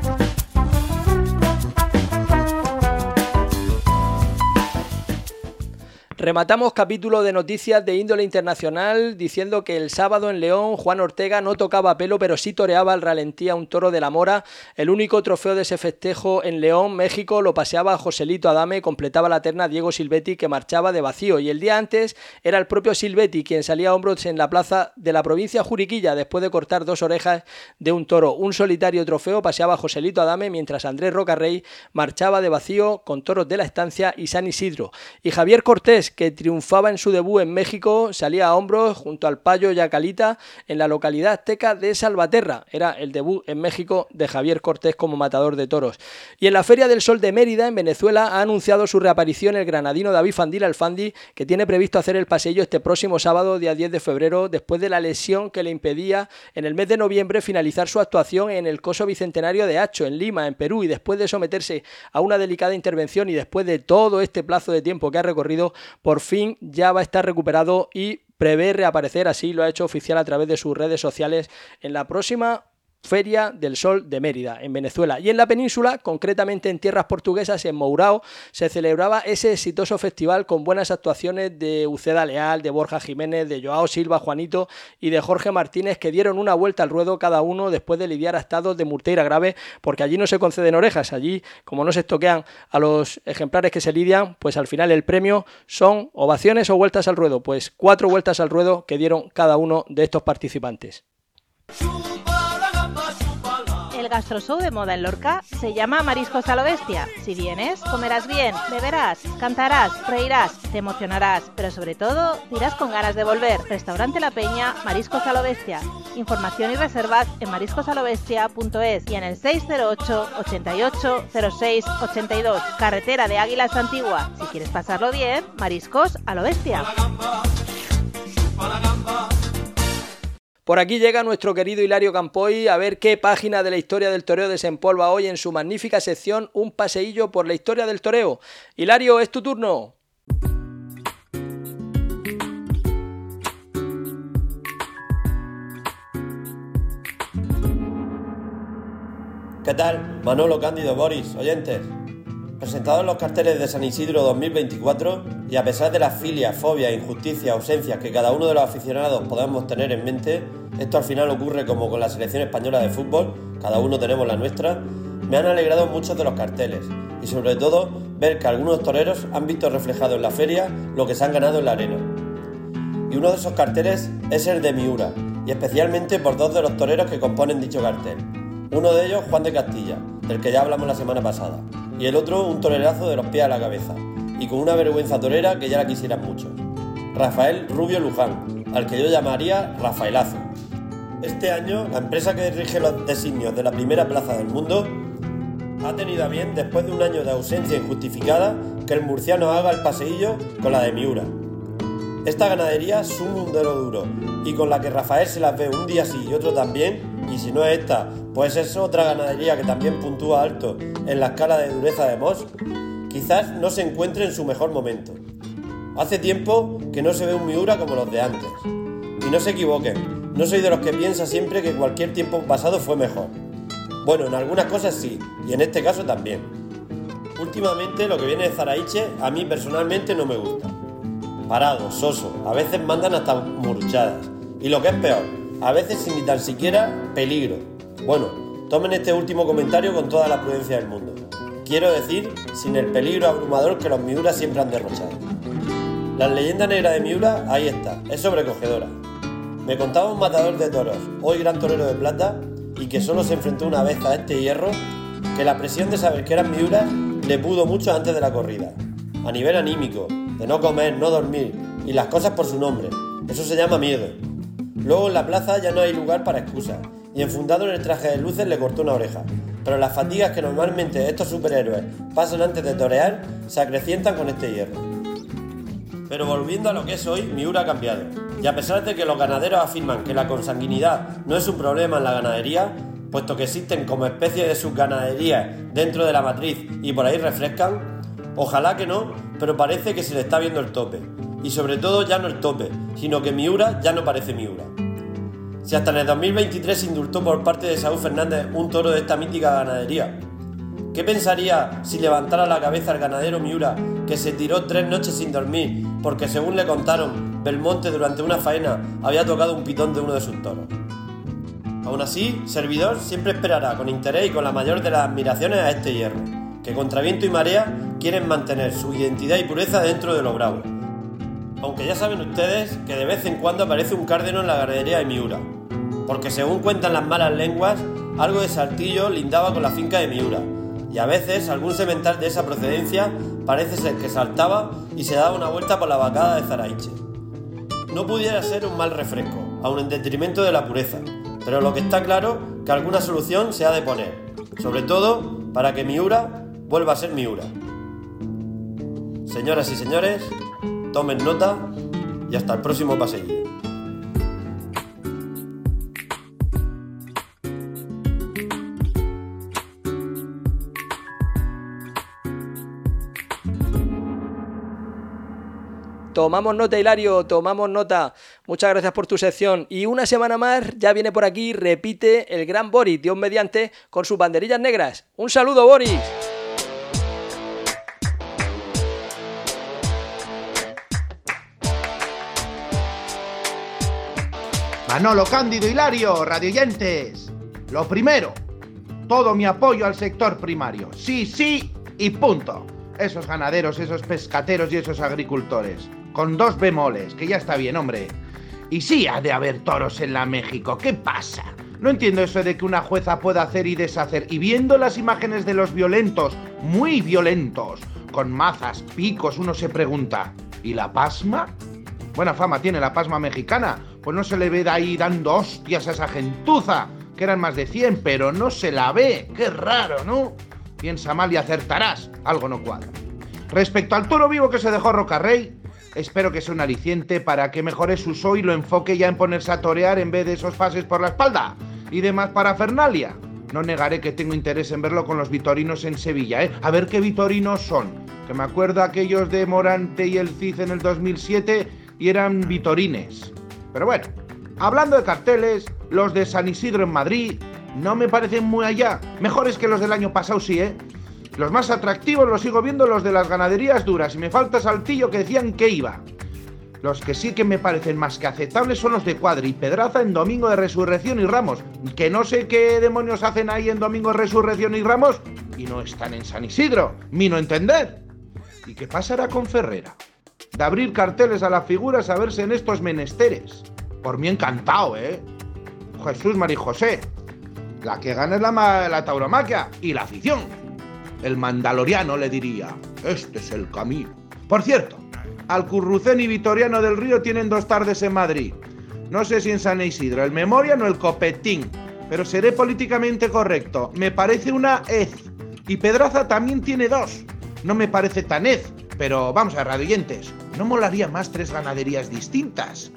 Rematamos capítulo de noticias de índole internacional diciendo que el sábado en León Juan Ortega no tocaba pelo pero sí toreaba al ralentí a un toro de la mora. El único trofeo de ese festejo en León, México, lo paseaba Joselito Adame, completaba la terna Diego Silvetti que marchaba de vacío y el día antes era el propio Silvetti quien salía a hombros en la plaza de la provincia Juriquilla después de cortar dos orejas de un toro. Un solitario trofeo paseaba Joselito Adame mientras Andrés Rocarrey marchaba de vacío con toros de la estancia y San Isidro. Y Javier Cortés Que triunfaba en su debut en México, salía a hombros junto al Payo Yacalita en la localidad azteca de Salvaterra. Era el debut en México de Javier Cortés como matador de toros. Y en la Feria del Sol de Mérida, en Venezuela, ha anunciado su reaparición el granadino David Fandil Alfandi, que tiene previsto hacer el pasillo este próximo sábado, día 10 de febrero, después de la lesión que le impedía en el mes de noviembre finalizar su actuación en el Coso Bicentenario de Hacho, en Lima, en Perú, y después de someterse a una delicada intervención y después de todo este plazo de tiempo que ha recorrido, por fin ya va a estar recuperado y prevé reaparecer, así lo ha hecho oficial a través de sus redes sociales en la próxima Feria del Sol de Mérida, en Venezuela. Y en la península, concretamente en tierras portuguesas, en Mourao, se celebraba ese exitoso festival con buenas actuaciones de Uceda Leal, de Borja Jiménez, de Joao Silva, Juanito y de Jorge Martínez, que dieron una vuelta al ruedo cada uno después de lidiar a estados de Murteira grave, porque allí no se conceden orejas, allí, como no se estoquean a los ejemplares que se lidian, pues al final el premio son ovaciones o vueltas al ruedo, pues cuatro vueltas al ruedo que dieron cada uno de estos participantes. Gastroshow de moda en Lorca se llama Mariscos a lo Bestia. Si vienes, comerás bien, beberás, cantarás, reirás, te emocionarás, pero sobre todo dirás con ganas de volver. Restaurante La Peña, Mariscos a lo Bestia. Información y reservas en mariscosalobestia.es y en el 608 88 06 82. Carretera de Águilas Antigua. Si quieres pasarlo bien, Mariscos a lo Bestia. Por aquí llega nuestro querido Hilario Campoy a ver qué página de la historia del toreo desempolva hoy en su magnífica sección Un paseillo por la historia del toreo. Hilario, es tu turno. ¿Qué tal? Manolo Cándido Boris, oyentes. Presentados los carteles de San Isidro 2024, y a pesar de las filias, fobias, injusticias, ausencias que cada uno de los aficionados podamos tener en mente, esto al final ocurre como con la selección española de fútbol, cada uno tenemos la nuestra, me han alegrado muchos de los carteles, y sobre todo ver que algunos toreros han visto reflejado en la feria lo que se han ganado en la arena. Y uno de esos carteles es el de Miura, y especialmente por dos de los toreros que componen dicho cartel. Uno de ellos, Juan de Castilla, del que ya hablamos la semana pasada, y el otro un torerazo de los pies a la cabeza, y con una vergüenza torera que ya la quisieran muchos. Rafael Rubio Luján, al que yo llamaría Rafaelazo. Este año, la empresa que dirige los designios de la primera plaza del mundo ha tenido a bien, después de un año de ausencia injustificada, que el murciano haga el paseillo con la de Miura. Esta ganadería es un mundero duro y con la que Rafael se las ve un día sí y otro también, y si no es esta, pues es otra ganadería que también puntúa alto en la escala de dureza de Moss, quizás no se encuentre en su mejor momento. Hace tiempo que no se ve un Miura como los de antes. Y no se equivoquen, no soy de los que piensa siempre que cualquier tiempo pasado fue mejor. Bueno, en algunas cosas sí, y en este caso también. Últimamente lo que viene de Zaraiche a mí personalmente no me gusta. Parado, soso, a veces mandan hasta muruchadas. Y lo que es peor, a veces sin ni tan siquiera peligro. Bueno, tomen este último comentario con toda la prudencia del mundo. Quiero decir, sin el peligro abrumador que los Miura siempre han derrochado. La leyenda negra de Miura, ahí está, es sobrecogedora. Me contaba un matador de toros, hoy gran torero de plata, y que solo se enfrentó una vez a este hierro, que la presión de saber que eran Miura le pudo mucho antes de la corrida. A nivel anímico, de no comer, no dormir, y las cosas por su nombre. Eso se llama miedo. Luego en la plaza ya no hay lugar para excusas, y enfundado en el traje de luces le cortó una oreja. Pero las fatigas que normalmente estos superhéroes pasan antes de torear se acrecientan con este hierro. Pero volviendo a lo que es hoy, Miura ha cambiado. Y a pesar de que los ganaderos afirman que la consanguinidad no es un problema en la ganadería, puesto que existen como especie de subganaderías dentro de la matriz y por ahí refrescan, ojalá que no, pero parece que se le está viendo el tope. Y sobre todo ya no el tope, sino que Miura ya no parece Miura. Si hasta en el 2023 se indultó por parte de Saúl Fernández un toro de esta mítica ganadería, ¿qué pensaría si levantara la cabeza el ganadero Miura que se tiró tres noches sin dormir porque según le contaron, Belmonte durante una faena había tocado un pitón de uno de sus toros? Aún así, Servidor siempre esperará con interés y con la mayor de las admiraciones a este hierro, que contra viento y marea quieren mantener su identidad y pureza dentro de lo bravo. Aunque ya saben ustedes que de vez en cuando aparece un cárdeno en la ganadería de Miura, porque según cuentan las malas lenguas, algo de Saltillo lindaba con la finca de Miura, y a veces algún semental de esa procedencia parece ser que saltaba y se daba una vuelta por la vacada de Zaraiche. No pudiera ser un mal refresco, aun en detrimento de la pureza, pero lo que está claro que alguna solución se ha de poner, sobre todo para que Miura vuelva a ser Miura. Señoras y señores, tomen nota y hasta el próximo paseillo. Tomamos nota, Hilario, tomamos nota. Muchas gracias por tu sección. Y una semana más ya viene por aquí, repite el gran Boris, Dios mediante, con sus banderillas negras. Un saludo, Boris. Manolo Cándido Hilario, radioyentes. Lo primero, todo mi apoyo al sector primario. Sí, sí y punto. Esos ganaderos, esos pescateros y esos agricultores con dos bemoles, que ya está bien, hombre. Y sí ha de haber toros en la México, ¿qué pasa? No entiendo eso de que una jueza pueda hacer y deshacer. Y viendo las imágenes de los violentos, muy violentos, con mazas, picos, uno se pregunta, ¿y la pasma? Buena fama tiene la pasma mexicana, pues no se le ve de ahí dando hostias a esa gentuza, que eran más de 100, pero no se la ve. Qué raro, ¿no? Piensa mal y acertarás, algo no cuadra. Respecto al toro vivo que se dejó Rocarrey, Espero que sea un aliciente para que mejore su show y lo enfoque ya en ponerse a torear en vez de esos pases por la espalda y demás parafernalia. No negaré que tengo interés en verlo con los vitorinos en Sevilla, ¿eh? A ver qué vitorinos son. Que me acuerdo aquellos de Morante y el Cid en el 2007 y eran vitorines. Pero bueno, hablando de carteles, los de San Isidro en Madrid no me parecen muy allá. Mejores que los del año pasado, sí, ¿eh? Los más atractivos los sigo viendo los de las ganaderías duras y me falta Saltillo que decían que iba. Los que sí que me parecen más que aceptables son los de Cuadri y Pedraza en Domingo de Resurrección y Ramos. Que no sé qué demonios hacen ahí en Domingo de Resurrección y Ramos y no están en San Isidro. Mi no entender. ¿Y qué pasará con Ferrera? De abrir carteles a las figuras a verse en estos menesteres. Por mí encantado, ¿eh? Jesús María José. La que gana es la, la tauromaquia y la afición. El mandaloriano le diría, este es el camino. Por cierto, Alcurrucén y Vitoriano del Río tienen dos tardes en Madrid. No sé si en San Isidro, el Memorial o el Copetín, pero seré políticamente correcto. Me parece una ez. Y Pedraza también tiene dos. No me parece tan ez, pero vamos a radioyentes. ¿No molaría más tres ganaderías distintas?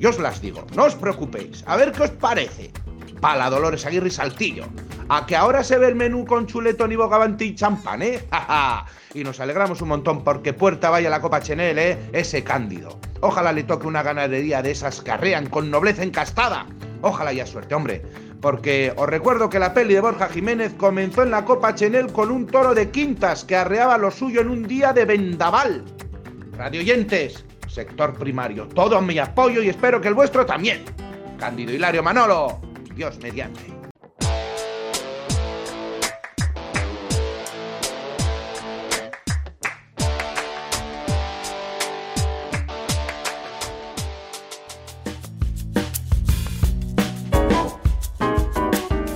Yo os las digo, no os preocupéis. A ver qué os parece. Pala, Dolores Aguirre y Saltillo. A que ahora se ve el menú con chuletón y bogavante y champán, ¿eh? [LAUGHS] y nos alegramos un montón porque puerta vaya la Copa Chenel, ¿eh? Ese cándido. Ojalá le toque una ganadería de esas que arrean con nobleza encastada. Ojalá haya suerte, hombre. Porque os recuerdo que la peli de Borja Jiménez comenzó en la Copa Chenel con un toro de quintas que arreaba lo suyo en un día de vendaval. Radioyentes, sector primario, todo mi apoyo y espero que el vuestro también. Cándido Hilario Manolo, Dios mediante.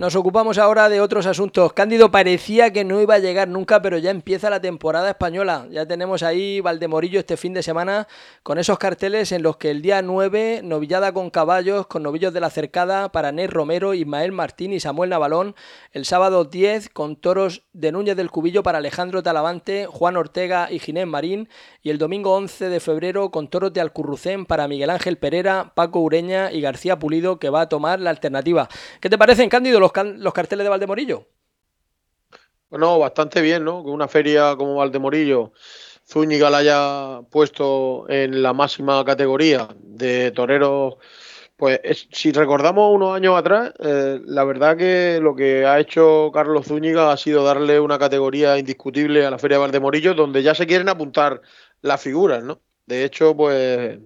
Nos ocupamos ahora de otros asuntos. Cándido parecía que no iba a llegar nunca, pero ya empieza la temporada española. Ya tenemos ahí Valdemorillo este fin de semana con esos carteles en los que el día 9, novillada con caballos, con novillos de la cercada para Ney Romero, Ismael Martín y Samuel Navalón. El sábado 10 con toros de Núñez del Cubillo para Alejandro Talavante, Juan Ortega y Ginés Marín. Y el domingo 11 de febrero con toros de Alcurrucén para Miguel Ángel Pereira, Paco Ureña y García Pulido que va a tomar la alternativa. ¿Qué te parecen, Cándido? Carteles de Valdemorillo? Bueno, bastante bien, ¿no? Que una feria como Valdemorillo, Zúñiga la haya puesto en la máxima categoría de toreros. Pues si recordamos unos años atrás, eh, la verdad que lo que ha hecho Carlos Zúñiga ha sido darle una categoría indiscutible a la Feria de Valdemorillo, donde ya se quieren apuntar las figuras, ¿no? De hecho, pues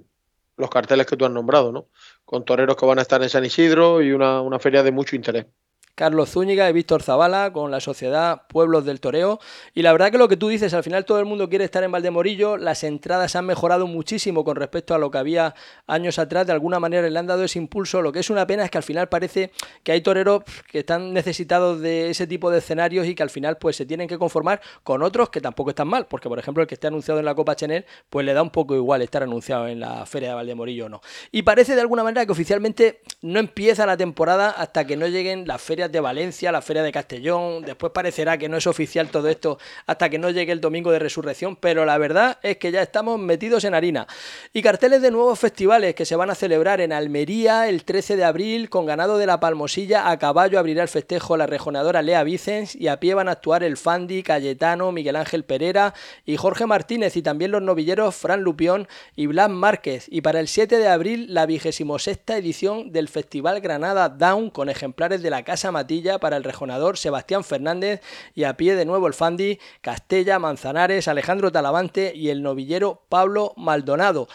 los carteles que tú has nombrado, ¿no? Con toreros que van a estar en San Isidro y una feria de mucho interés. Carlos Zúñiga y Víctor Zavala con la sociedad Pueblos del Toreo. Y la verdad que lo que tú dices, al final todo el mundo quiere estar en Valdemorillo, las entradas han mejorado muchísimo con respecto a lo que había años atrás, de alguna manera le han dado ese impulso. Lo que es una pena es que al final parece que hay toreros que están necesitados de ese tipo de escenarios y que al final pues se tienen que conformar con otros que tampoco están mal, porque por ejemplo el que esté anunciado en la Copa Chanel, pues le da un poco igual estar anunciado en la Feria de Valdemorillo o no. Y parece de alguna manera que oficialmente no empieza la temporada hasta que no lleguen las ferias de Valencia, la Feria de Castellón, después parecerá que no es oficial todo esto hasta que no llegue el domingo de resurrección, pero la verdad es que ya estamos metidos en harina. Y carteles de nuevos festivales que se van a celebrar en Almería el 13 de abril con ganado de la Palmosilla, a caballo abrirá el festejo la rejonadora Lea Vicens y a pie van a actuar el Fandi, Cayetano, Miguel Ángel Pereira y Jorge Martínez y también los novilleros Fran Lupión y Blas Márquez. Y para el 7 de abril la vigésimo sexta edición del Festival Granada Down con ejemplares de la Casa Matilla para el rejonador Sebastián Fernández y a pie de nuevo el Fandi, Castella, Manzanares, Alejandro Talavante y el novillero Pablo Maldonado.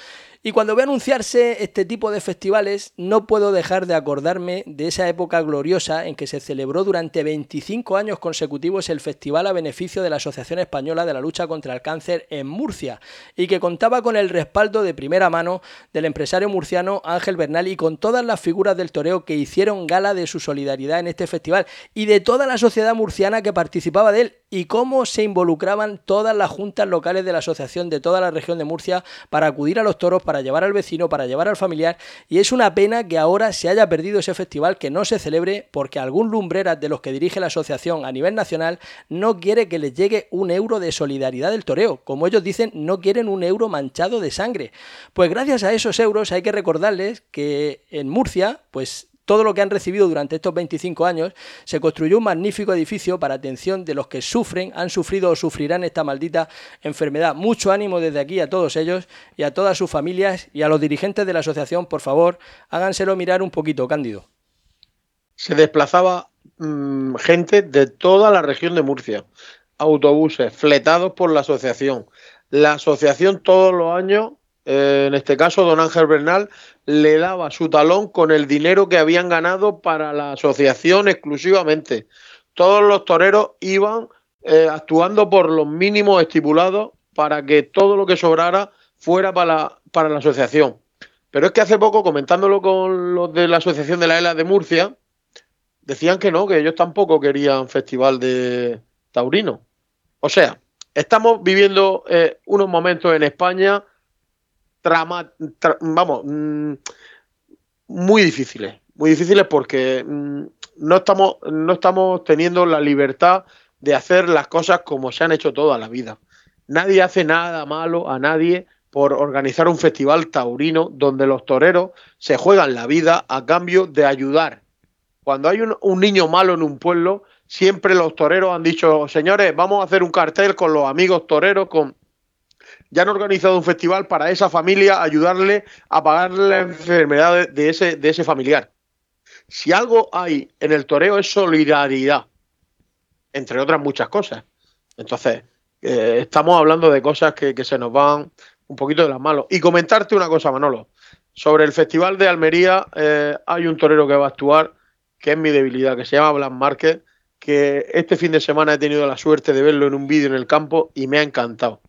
Y cuando veo anunciarse este tipo de festivales, no puedo dejar de acordarme de esa época gloriosa en que se celebró durante 25 años consecutivos el festival a beneficio de la Asociación Española de la Lucha contra el Cáncer en Murcia, y que contaba con el respaldo de primera mano del empresario murciano Ángel Bernal y con todas las figuras del toreo que hicieron gala de su solidaridad en este festival y de toda la sociedad murciana que participaba de él y cómo se involucraban todas las juntas locales de la asociación de toda la región de Murcia para acudir a los toros, para llevar al vecino, para llevar al familiar. Y es una pena que ahora se haya perdido ese festival, que no se celebre porque algún lumbreras de los que dirige la asociación a nivel nacional no quiere que les llegue un euro de solidaridad del toreo. Como ellos dicen, no quieren un euro manchado de sangre. Pues gracias a esos euros hay que recordarles que en Murcia, pues todo lo que han recibido durante estos 25 años, se construyó un magnífico edificio para atención de los que sufren, han sufrido o sufrirán esta maldita enfermedad. Mucho ánimo desde aquí a todos ellos y a todas sus familias y a los dirigentes de la asociación, por favor, háganselo mirar un poquito, Cándido. Se desplazaba mm, gente de toda la región de Murcia, autobuses fletados por la asociación. La asociación todos los años eh, en este caso don Ángel Bernal, le daba su talón con el dinero que habían ganado para la asociación exclusivamente. Todos los toreros iban eh, actuando por los mínimos estipulados para que todo lo que sobrara fuera para la, asociación. Pero es que hace poco, comentándolo con los de la Asociación de la ELA de Murcia, decían que no, que ellos tampoco querían festival de taurino. O sea, estamos viviendo eh, unos momentos en España trama, vamos, mm, muy difíciles, muy difíciles porque mm, no, estamos, no estamos teniendo la libertad de hacer las cosas como se han hecho toda la vida. Nadie hace nada malo a nadie por organizar un festival taurino donde los toreros se juegan la vida a cambio de ayudar. Cuando hay un, un niño malo en un pueblo, siempre los toreros han dicho, señores, vamos a hacer un cartel con los amigos toreros, con ya han organizado un festival para esa familia, ayudarle a pagar la enfermedad de ese, familiar. Si algo hay en el toreo es solidaridad, entre otras muchas cosas. Entonces, eh, estamos hablando de cosas que, se nos van un poquito de las manos. Y comentarte una cosa, Manolo. Sobre el Festival de Almería eh, hay un torero que va a actuar, que es mi debilidad, que se llama Blas Márquez, que este fin de semana he tenido la suerte de verlo en un vídeo en el campo y me ha encantado.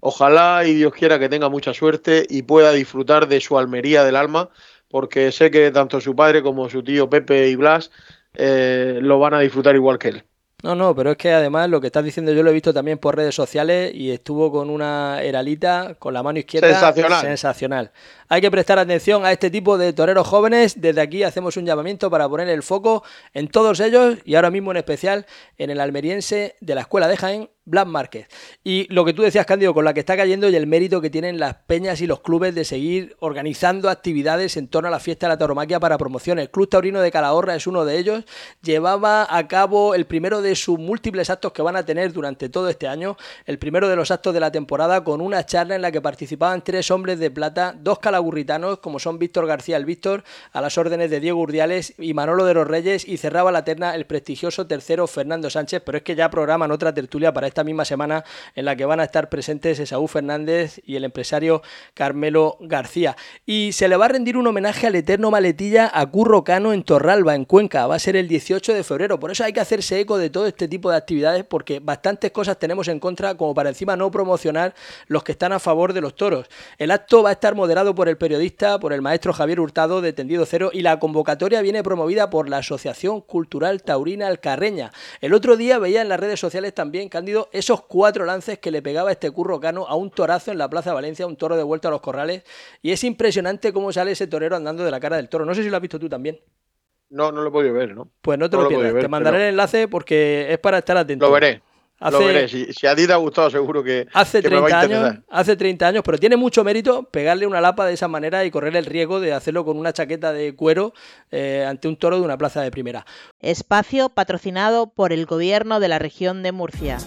Ojalá y Dios quiera que tenga mucha suerte y pueda disfrutar de su Almería del alma, porque sé que tanto su padre como su tío Pepe y Blas eh, lo van a disfrutar igual que él. No, no, pero es que además lo que estás diciendo yo lo he visto también por redes sociales y estuvo con una heralita con la mano izquierda. Sensacional. Sensacional. Hay que prestar atención a este tipo de toreros jóvenes. Desde aquí hacemos un llamamiento para poner el foco en todos ellos y ahora mismo en especial en el almeriense de la Escuela de Jaén, Blas Márquez. Y lo que tú decías, Cándido, con la que está cayendo y el mérito que tienen las peñas y los clubes de seguir organizando actividades en torno a la fiesta de la tauromaquia para promociones. El Club Taurino de Calahorra es uno de ellos. Llevaba a cabo el primero de sus múltiples actos que van a tener durante todo este año. El primero de los actos de la temporada con una charla en la que participaban tres hombres de plata, dos calagurritanos, como son Víctor García el Víctor, a las órdenes de Diego Urdiales y Manolo de los Reyes, y cerraba la terna el prestigioso tercero Fernando Sánchez. Pero es que ya programan otra tertulia para esta misma semana en la que van a estar presentes Esaú Fernández y el empresario Carmelo García. Y se le va a rendir un homenaje al eterno maletilla a Curro Cano en Torralba, en Cuenca. Va a ser el 18 de febrero. Por eso hay que hacerse eco de todo este tipo de actividades porque bastantes cosas tenemos en contra como para encima no promocionar los que están a favor de los toros. El acto va a estar moderado por el periodista, por el maestro Javier Hurtado de Tendido Cero y la convocatoria viene promovida por la Asociación Cultural Taurina Alcarreña. El otro día veía en las redes sociales también, Cándido, esos cuatro lances que le pegaba este curro cano a un torazo en la Plaza Valencia, un toro de vuelta a los corrales. Y es impresionante cómo sale ese torero andando de la cara del toro. No sé si lo has visto tú también. No, no lo he podido ver, ¿no? Pues no te lo, pierdas. te mandaré el enlace porque es para estar atento. Lo veré. Lo veré. Si, a ti te ha gustado, seguro que. Hace 30 años, hace 30 años, pero tiene mucho mérito pegarle una lapa de esa manera y correr el riesgo de hacerlo con una chaqueta de cuero eh, ante un toro de una plaza de primera. Espacio patrocinado por el gobierno de la región de Murcia.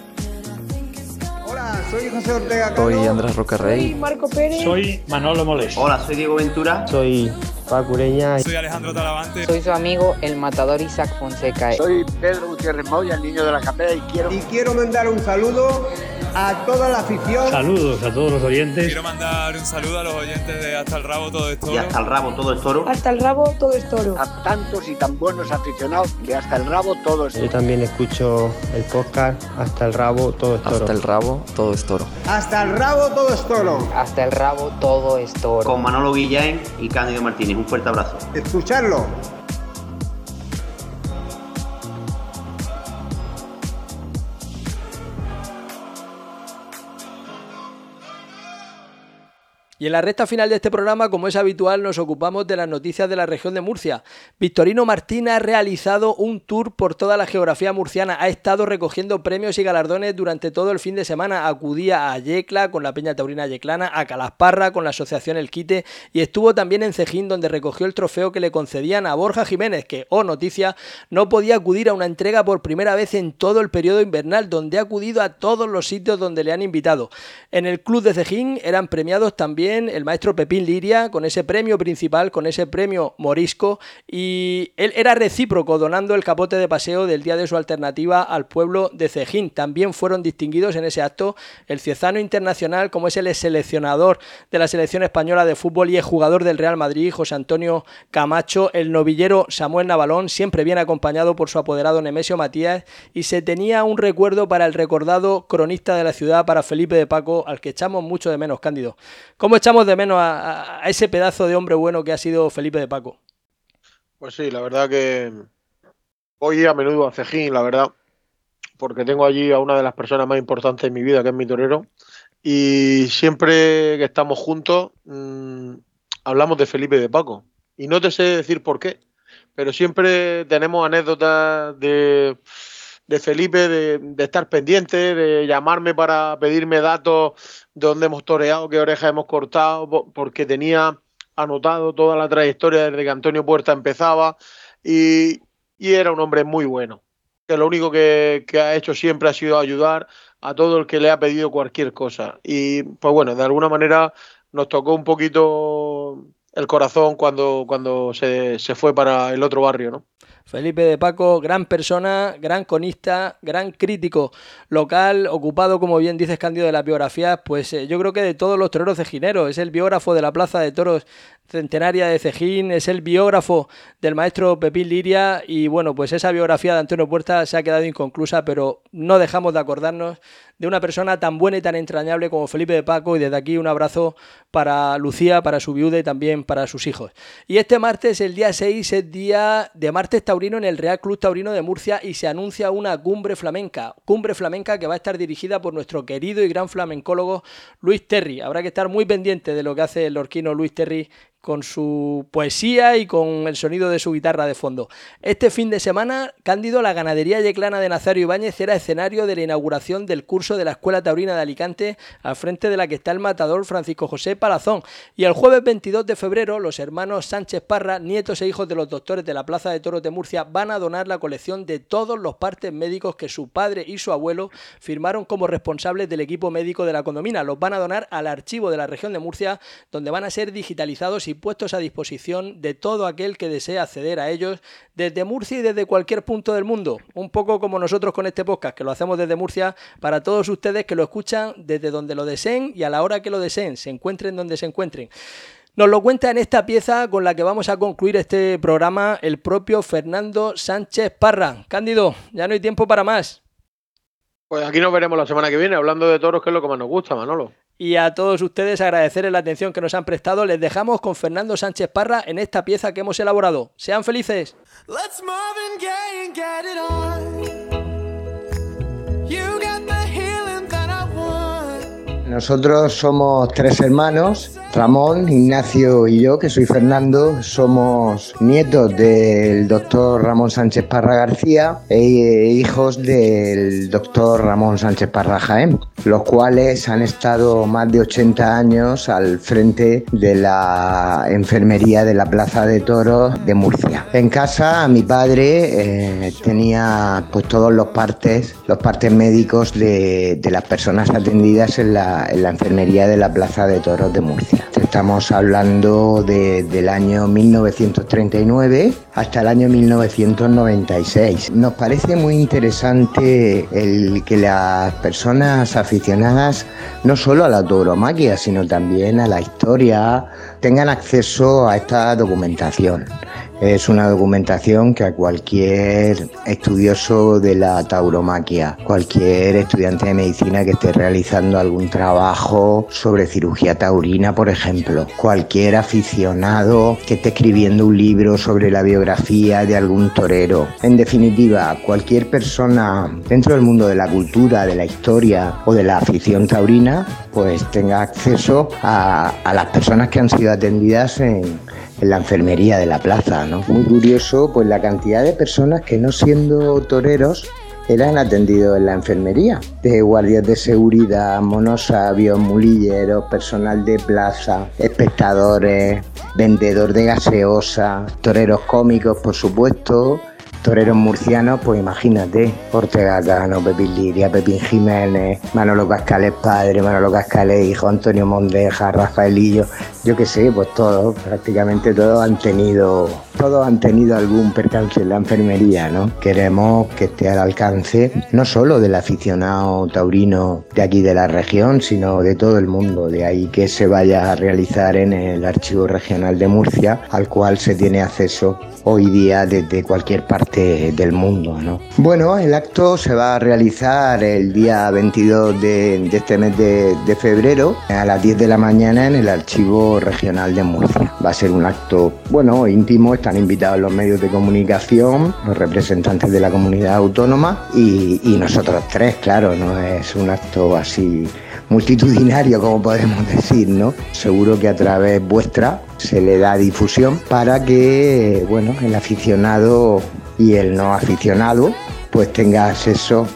Hola, soy José Ortega. Soy Andrés Rocarrey. Soy Marco Pérez. Soy Manolo Moles. Hola, soy Diego Ventura. Soy Pacureña. Soy Alejandro Talavante. Soy su amigo, el matador Isaac Fonseca. Soy Pedro Gutiérrez Moya, el niño de la capella, y quiero... Y quiero mandar un saludo a toda la afición. Saludos a todos los oyentes. Quiero mandar un saludo a los oyentes de Hasta el Rabo Todo es Toro. Y Hasta el Rabo Todo es Toro. Hasta el Rabo Todo es Toro. A tantos y tan buenos aficionados de Hasta el Rabo Todo es Toro. Yo también escucho el podcast Hasta el Rabo Todo es Toro. Hasta el Rabo Todo es Toro. Hasta el Rabo Todo es Toro. Hasta el Rabo Todo es Toro. Con Manolo Guillain y Cándido Martínez. Un fuerte abrazo escucharlo. Y en la recta final de este programa, como es habitual, nos ocupamos de las noticias de la región de Murcia. Victorino Martín ha realizado un tour por toda la geografía murciana. Ha estado recogiendo premios y galardones durante todo el fin de semana. Acudía a Yecla con la Peña Taurina Yeclana, a Calasparra con la Asociación El Quite y estuvo también en Cejín donde recogió el trofeo que le concedían a Borja Jiménez, que, oh noticia, no podía acudir a una entrega por primera vez en todo el periodo invernal, donde ha acudido a todos los sitios donde le han invitado. En el club de Cejín eran premiados también el maestro Pepín Liria con ese premio principal, con ese premio morisco, y él era recíproco donando el capote de paseo del día de su alternativa al pueblo de Cejín. También fueron distinguidos en ese acto el ciezano internacional, como es el seleccionador de la selección española de fútbol y el jugador del Real Madrid, José Antonio Camacho, el novillero Samuel Navalón, siempre bien acompañado por su apoderado Nemesio Matías, y se tenía un recuerdo para el recordado cronista de la ciudad, para Felipe de Paco, al que echamos mucho de menos, Cándido. ¿Cómo echamos de menos a, ese pedazo de hombre bueno que ha sido Felipe de Paco. Pues sí, la verdad que voy a menudo a Cejín, la verdad, porque tengo allí a una de las personas más importantes de mi vida, que es mi torero, y siempre que estamos juntos mm, hablamos de Felipe de Paco. Y no te sé decir por qué, pero siempre tenemos anécdotas de de Felipe de, estar pendiente, de llamarme para pedirme datos de dónde hemos toreado, qué orejas hemos cortado, porque tenía anotado toda la trayectoria desde que Antonio Puerta empezaba y, era un hombre muy bueno, que lo único que, que, ha hecho siempre ha sido ayudar a todo el que le ha pedido cualquier cosa. Y pues bueno, de alguna manera nos tocó un poquito el corazón cuando, cuando se, se fue para el otro barrio, ¿no? Felipe de Paco, gran persona, gran conista, gran crítico local, ocupado, como bien dices, Cándido, de las biografías, pues eh, yo creo que de todos los toreros de Ginero, es el biógrafo de la Plaza de Toros centenaria de Cejín, es el biógrafo del maestro Pepín Liria y bueno, pues esa biografía de Antonio Puerta se ha quedado inconclusa, pero no dejamos de acordarnos de una persona tan buena y tan entrañable como Felipe de Paco y desde aquí un abrazo para Lucía, para su viuda y también para sus hijos. Y este martes, el día 6, es día de martes en el Real Club Taurino de Murcia y se anuncia una cumbre flamenca, cumbre flamenca que va a estar dirigida por nuestro querido y gran flamencólogo Luis Terry. Habrá que estar muy pendiente de lo que hace el orquino Luis Terry con su poesía y con el sonido de su guitarra de fondo. Este fin de semana, Cándido, la ganadería yeclana de Nazario Ibáñez era escenario de la inauguración del curso de la Escuela Taurina de Alicante, al frente de la que está el matador Francisco José Palazón. Y el jueves 22 de febrero, los hermanos Sánchez Parra, nietos e hijos de los doctores de la Plaza de Toros de Murcia, van a donar la colección de todos los partes médicos que su padre y su abuelo firmaron como responsables del equipo médico de la condomina. Los van a donar al archivo de la región de Murcia, donde van a ser digitalizados y y puestos a disposición de todo aquel que desee acceder a ellos desde Murcia y desde cualquier punto del mundo. Un poco como nosotros con este podcast, que lo hacemos desde Murcia, para todos ustedes que lo escuchan desde donde lo deseen y a la hora que lo deseen, se encuentren donde se encuentren. Nos lo cuenta en esta pieza con la que vamos a concluir este programa el propio Fernando Sánchez Parra. Cándido, ya no hay tiempo para más. Pues aquí nos veremos la semana que viene hablando de toros, que es lo que más nos gusta, Manolo. Y a todos ustedes agradecerles la atención que nos han prestado. Les dejamos con Fernando Sánchez Parra en esta pieza que hemos elaborado. Sean felices. Nosotros somos tres hermanos, Ramón, Ignacio y yo, que soy Fernando, somos nietos del doctor Ramón Sánchez Parra García e hijos del doctor Ramón Sánchez Parra Jaén, los cuales han estado más de 80 años al frente de la enfermería de la Plaza de Toros de Murcia. En casa mi padre eh, tenía pues todos los partes, los partes médicos de, las personas atendidas en la en la enfermería de la Plaza de Toros de Murcia. Estamos hablando de, del año 1939 hasta el año 1996. Nos parece muy interesante el que las personas aficionadas no solo a la tauromaquia, sino también a la historia, tengan acceso a esta documentación. Es una documentación que a cualquier estudioso de la tauromaquia, cualquier estudiante de medicina que esté realizando algún trabajo sobre cirugía taurina, por ejemplo, cualquier aficionado que esté escribiendo un libro sobre la biografía de algún torero, en definitiva, cualquier persona dentro del mundo de la cultura, de la historia o de la afición taurina, pues tenga acceso a, a las personas que han sido atendidas en en la enfermería de la plaza, ¿no? Muy curioso, pues la cantidad de personas que no siendo toreros eran atendidos en la enfermería, de guardias de seguridad, monosabios, mulilleros, personal de plaza, espectadores, vendedor de gaseosa, toreros cómicos, por supuesto, toreros murcianos, pues imagínate, Ortega Cano, Pepín Liria, Pepín Jiménez, Manolo Cascales padre, Manolo Cascales hijo, Antonio Mondeja, Rafaelillo, yo qué sé, pues todos, prácticamente todos han tenido, todos han tenido algún percance en la enfermería, ¿no? Queremos que esté al alcance no solo del aficionado taurino de aquí de la región, sino de todo el mundo, de ahí que se vaya a realizar en el Archivo Regional de Murcia, al cual se tiene acceso hoy día desde cualquier parte del mundo. ¿no? Bueno, el acto se va a realizar el día 22 de, este mes de, de, febrero a las 10 de la mañana en el Archivo Regional de Murcia. Va a ser un acto, bueno, íntimo, están invitados los medios de comunicación, los representantes de la comunidad autónoma y, nosotros tres, claro, no es un acto así multitudinario, como podemos decir, ¿no? Seguro que a través vuestra se le da difusión para que, bueno, el aficionado y el no aficionado pues tenga acceso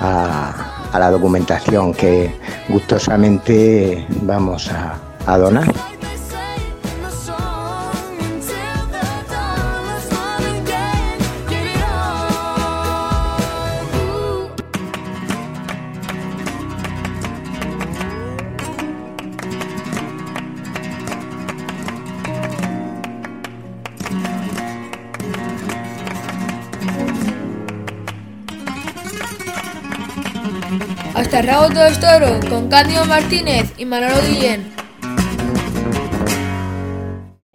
a la documentación que gustosamente vamos a, a donar. Hasta todo es toro, con Cándido Martínez y Manolo Guillén.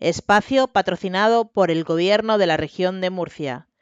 Espacio patrocinado por el Gobierno de la Región de Murcia.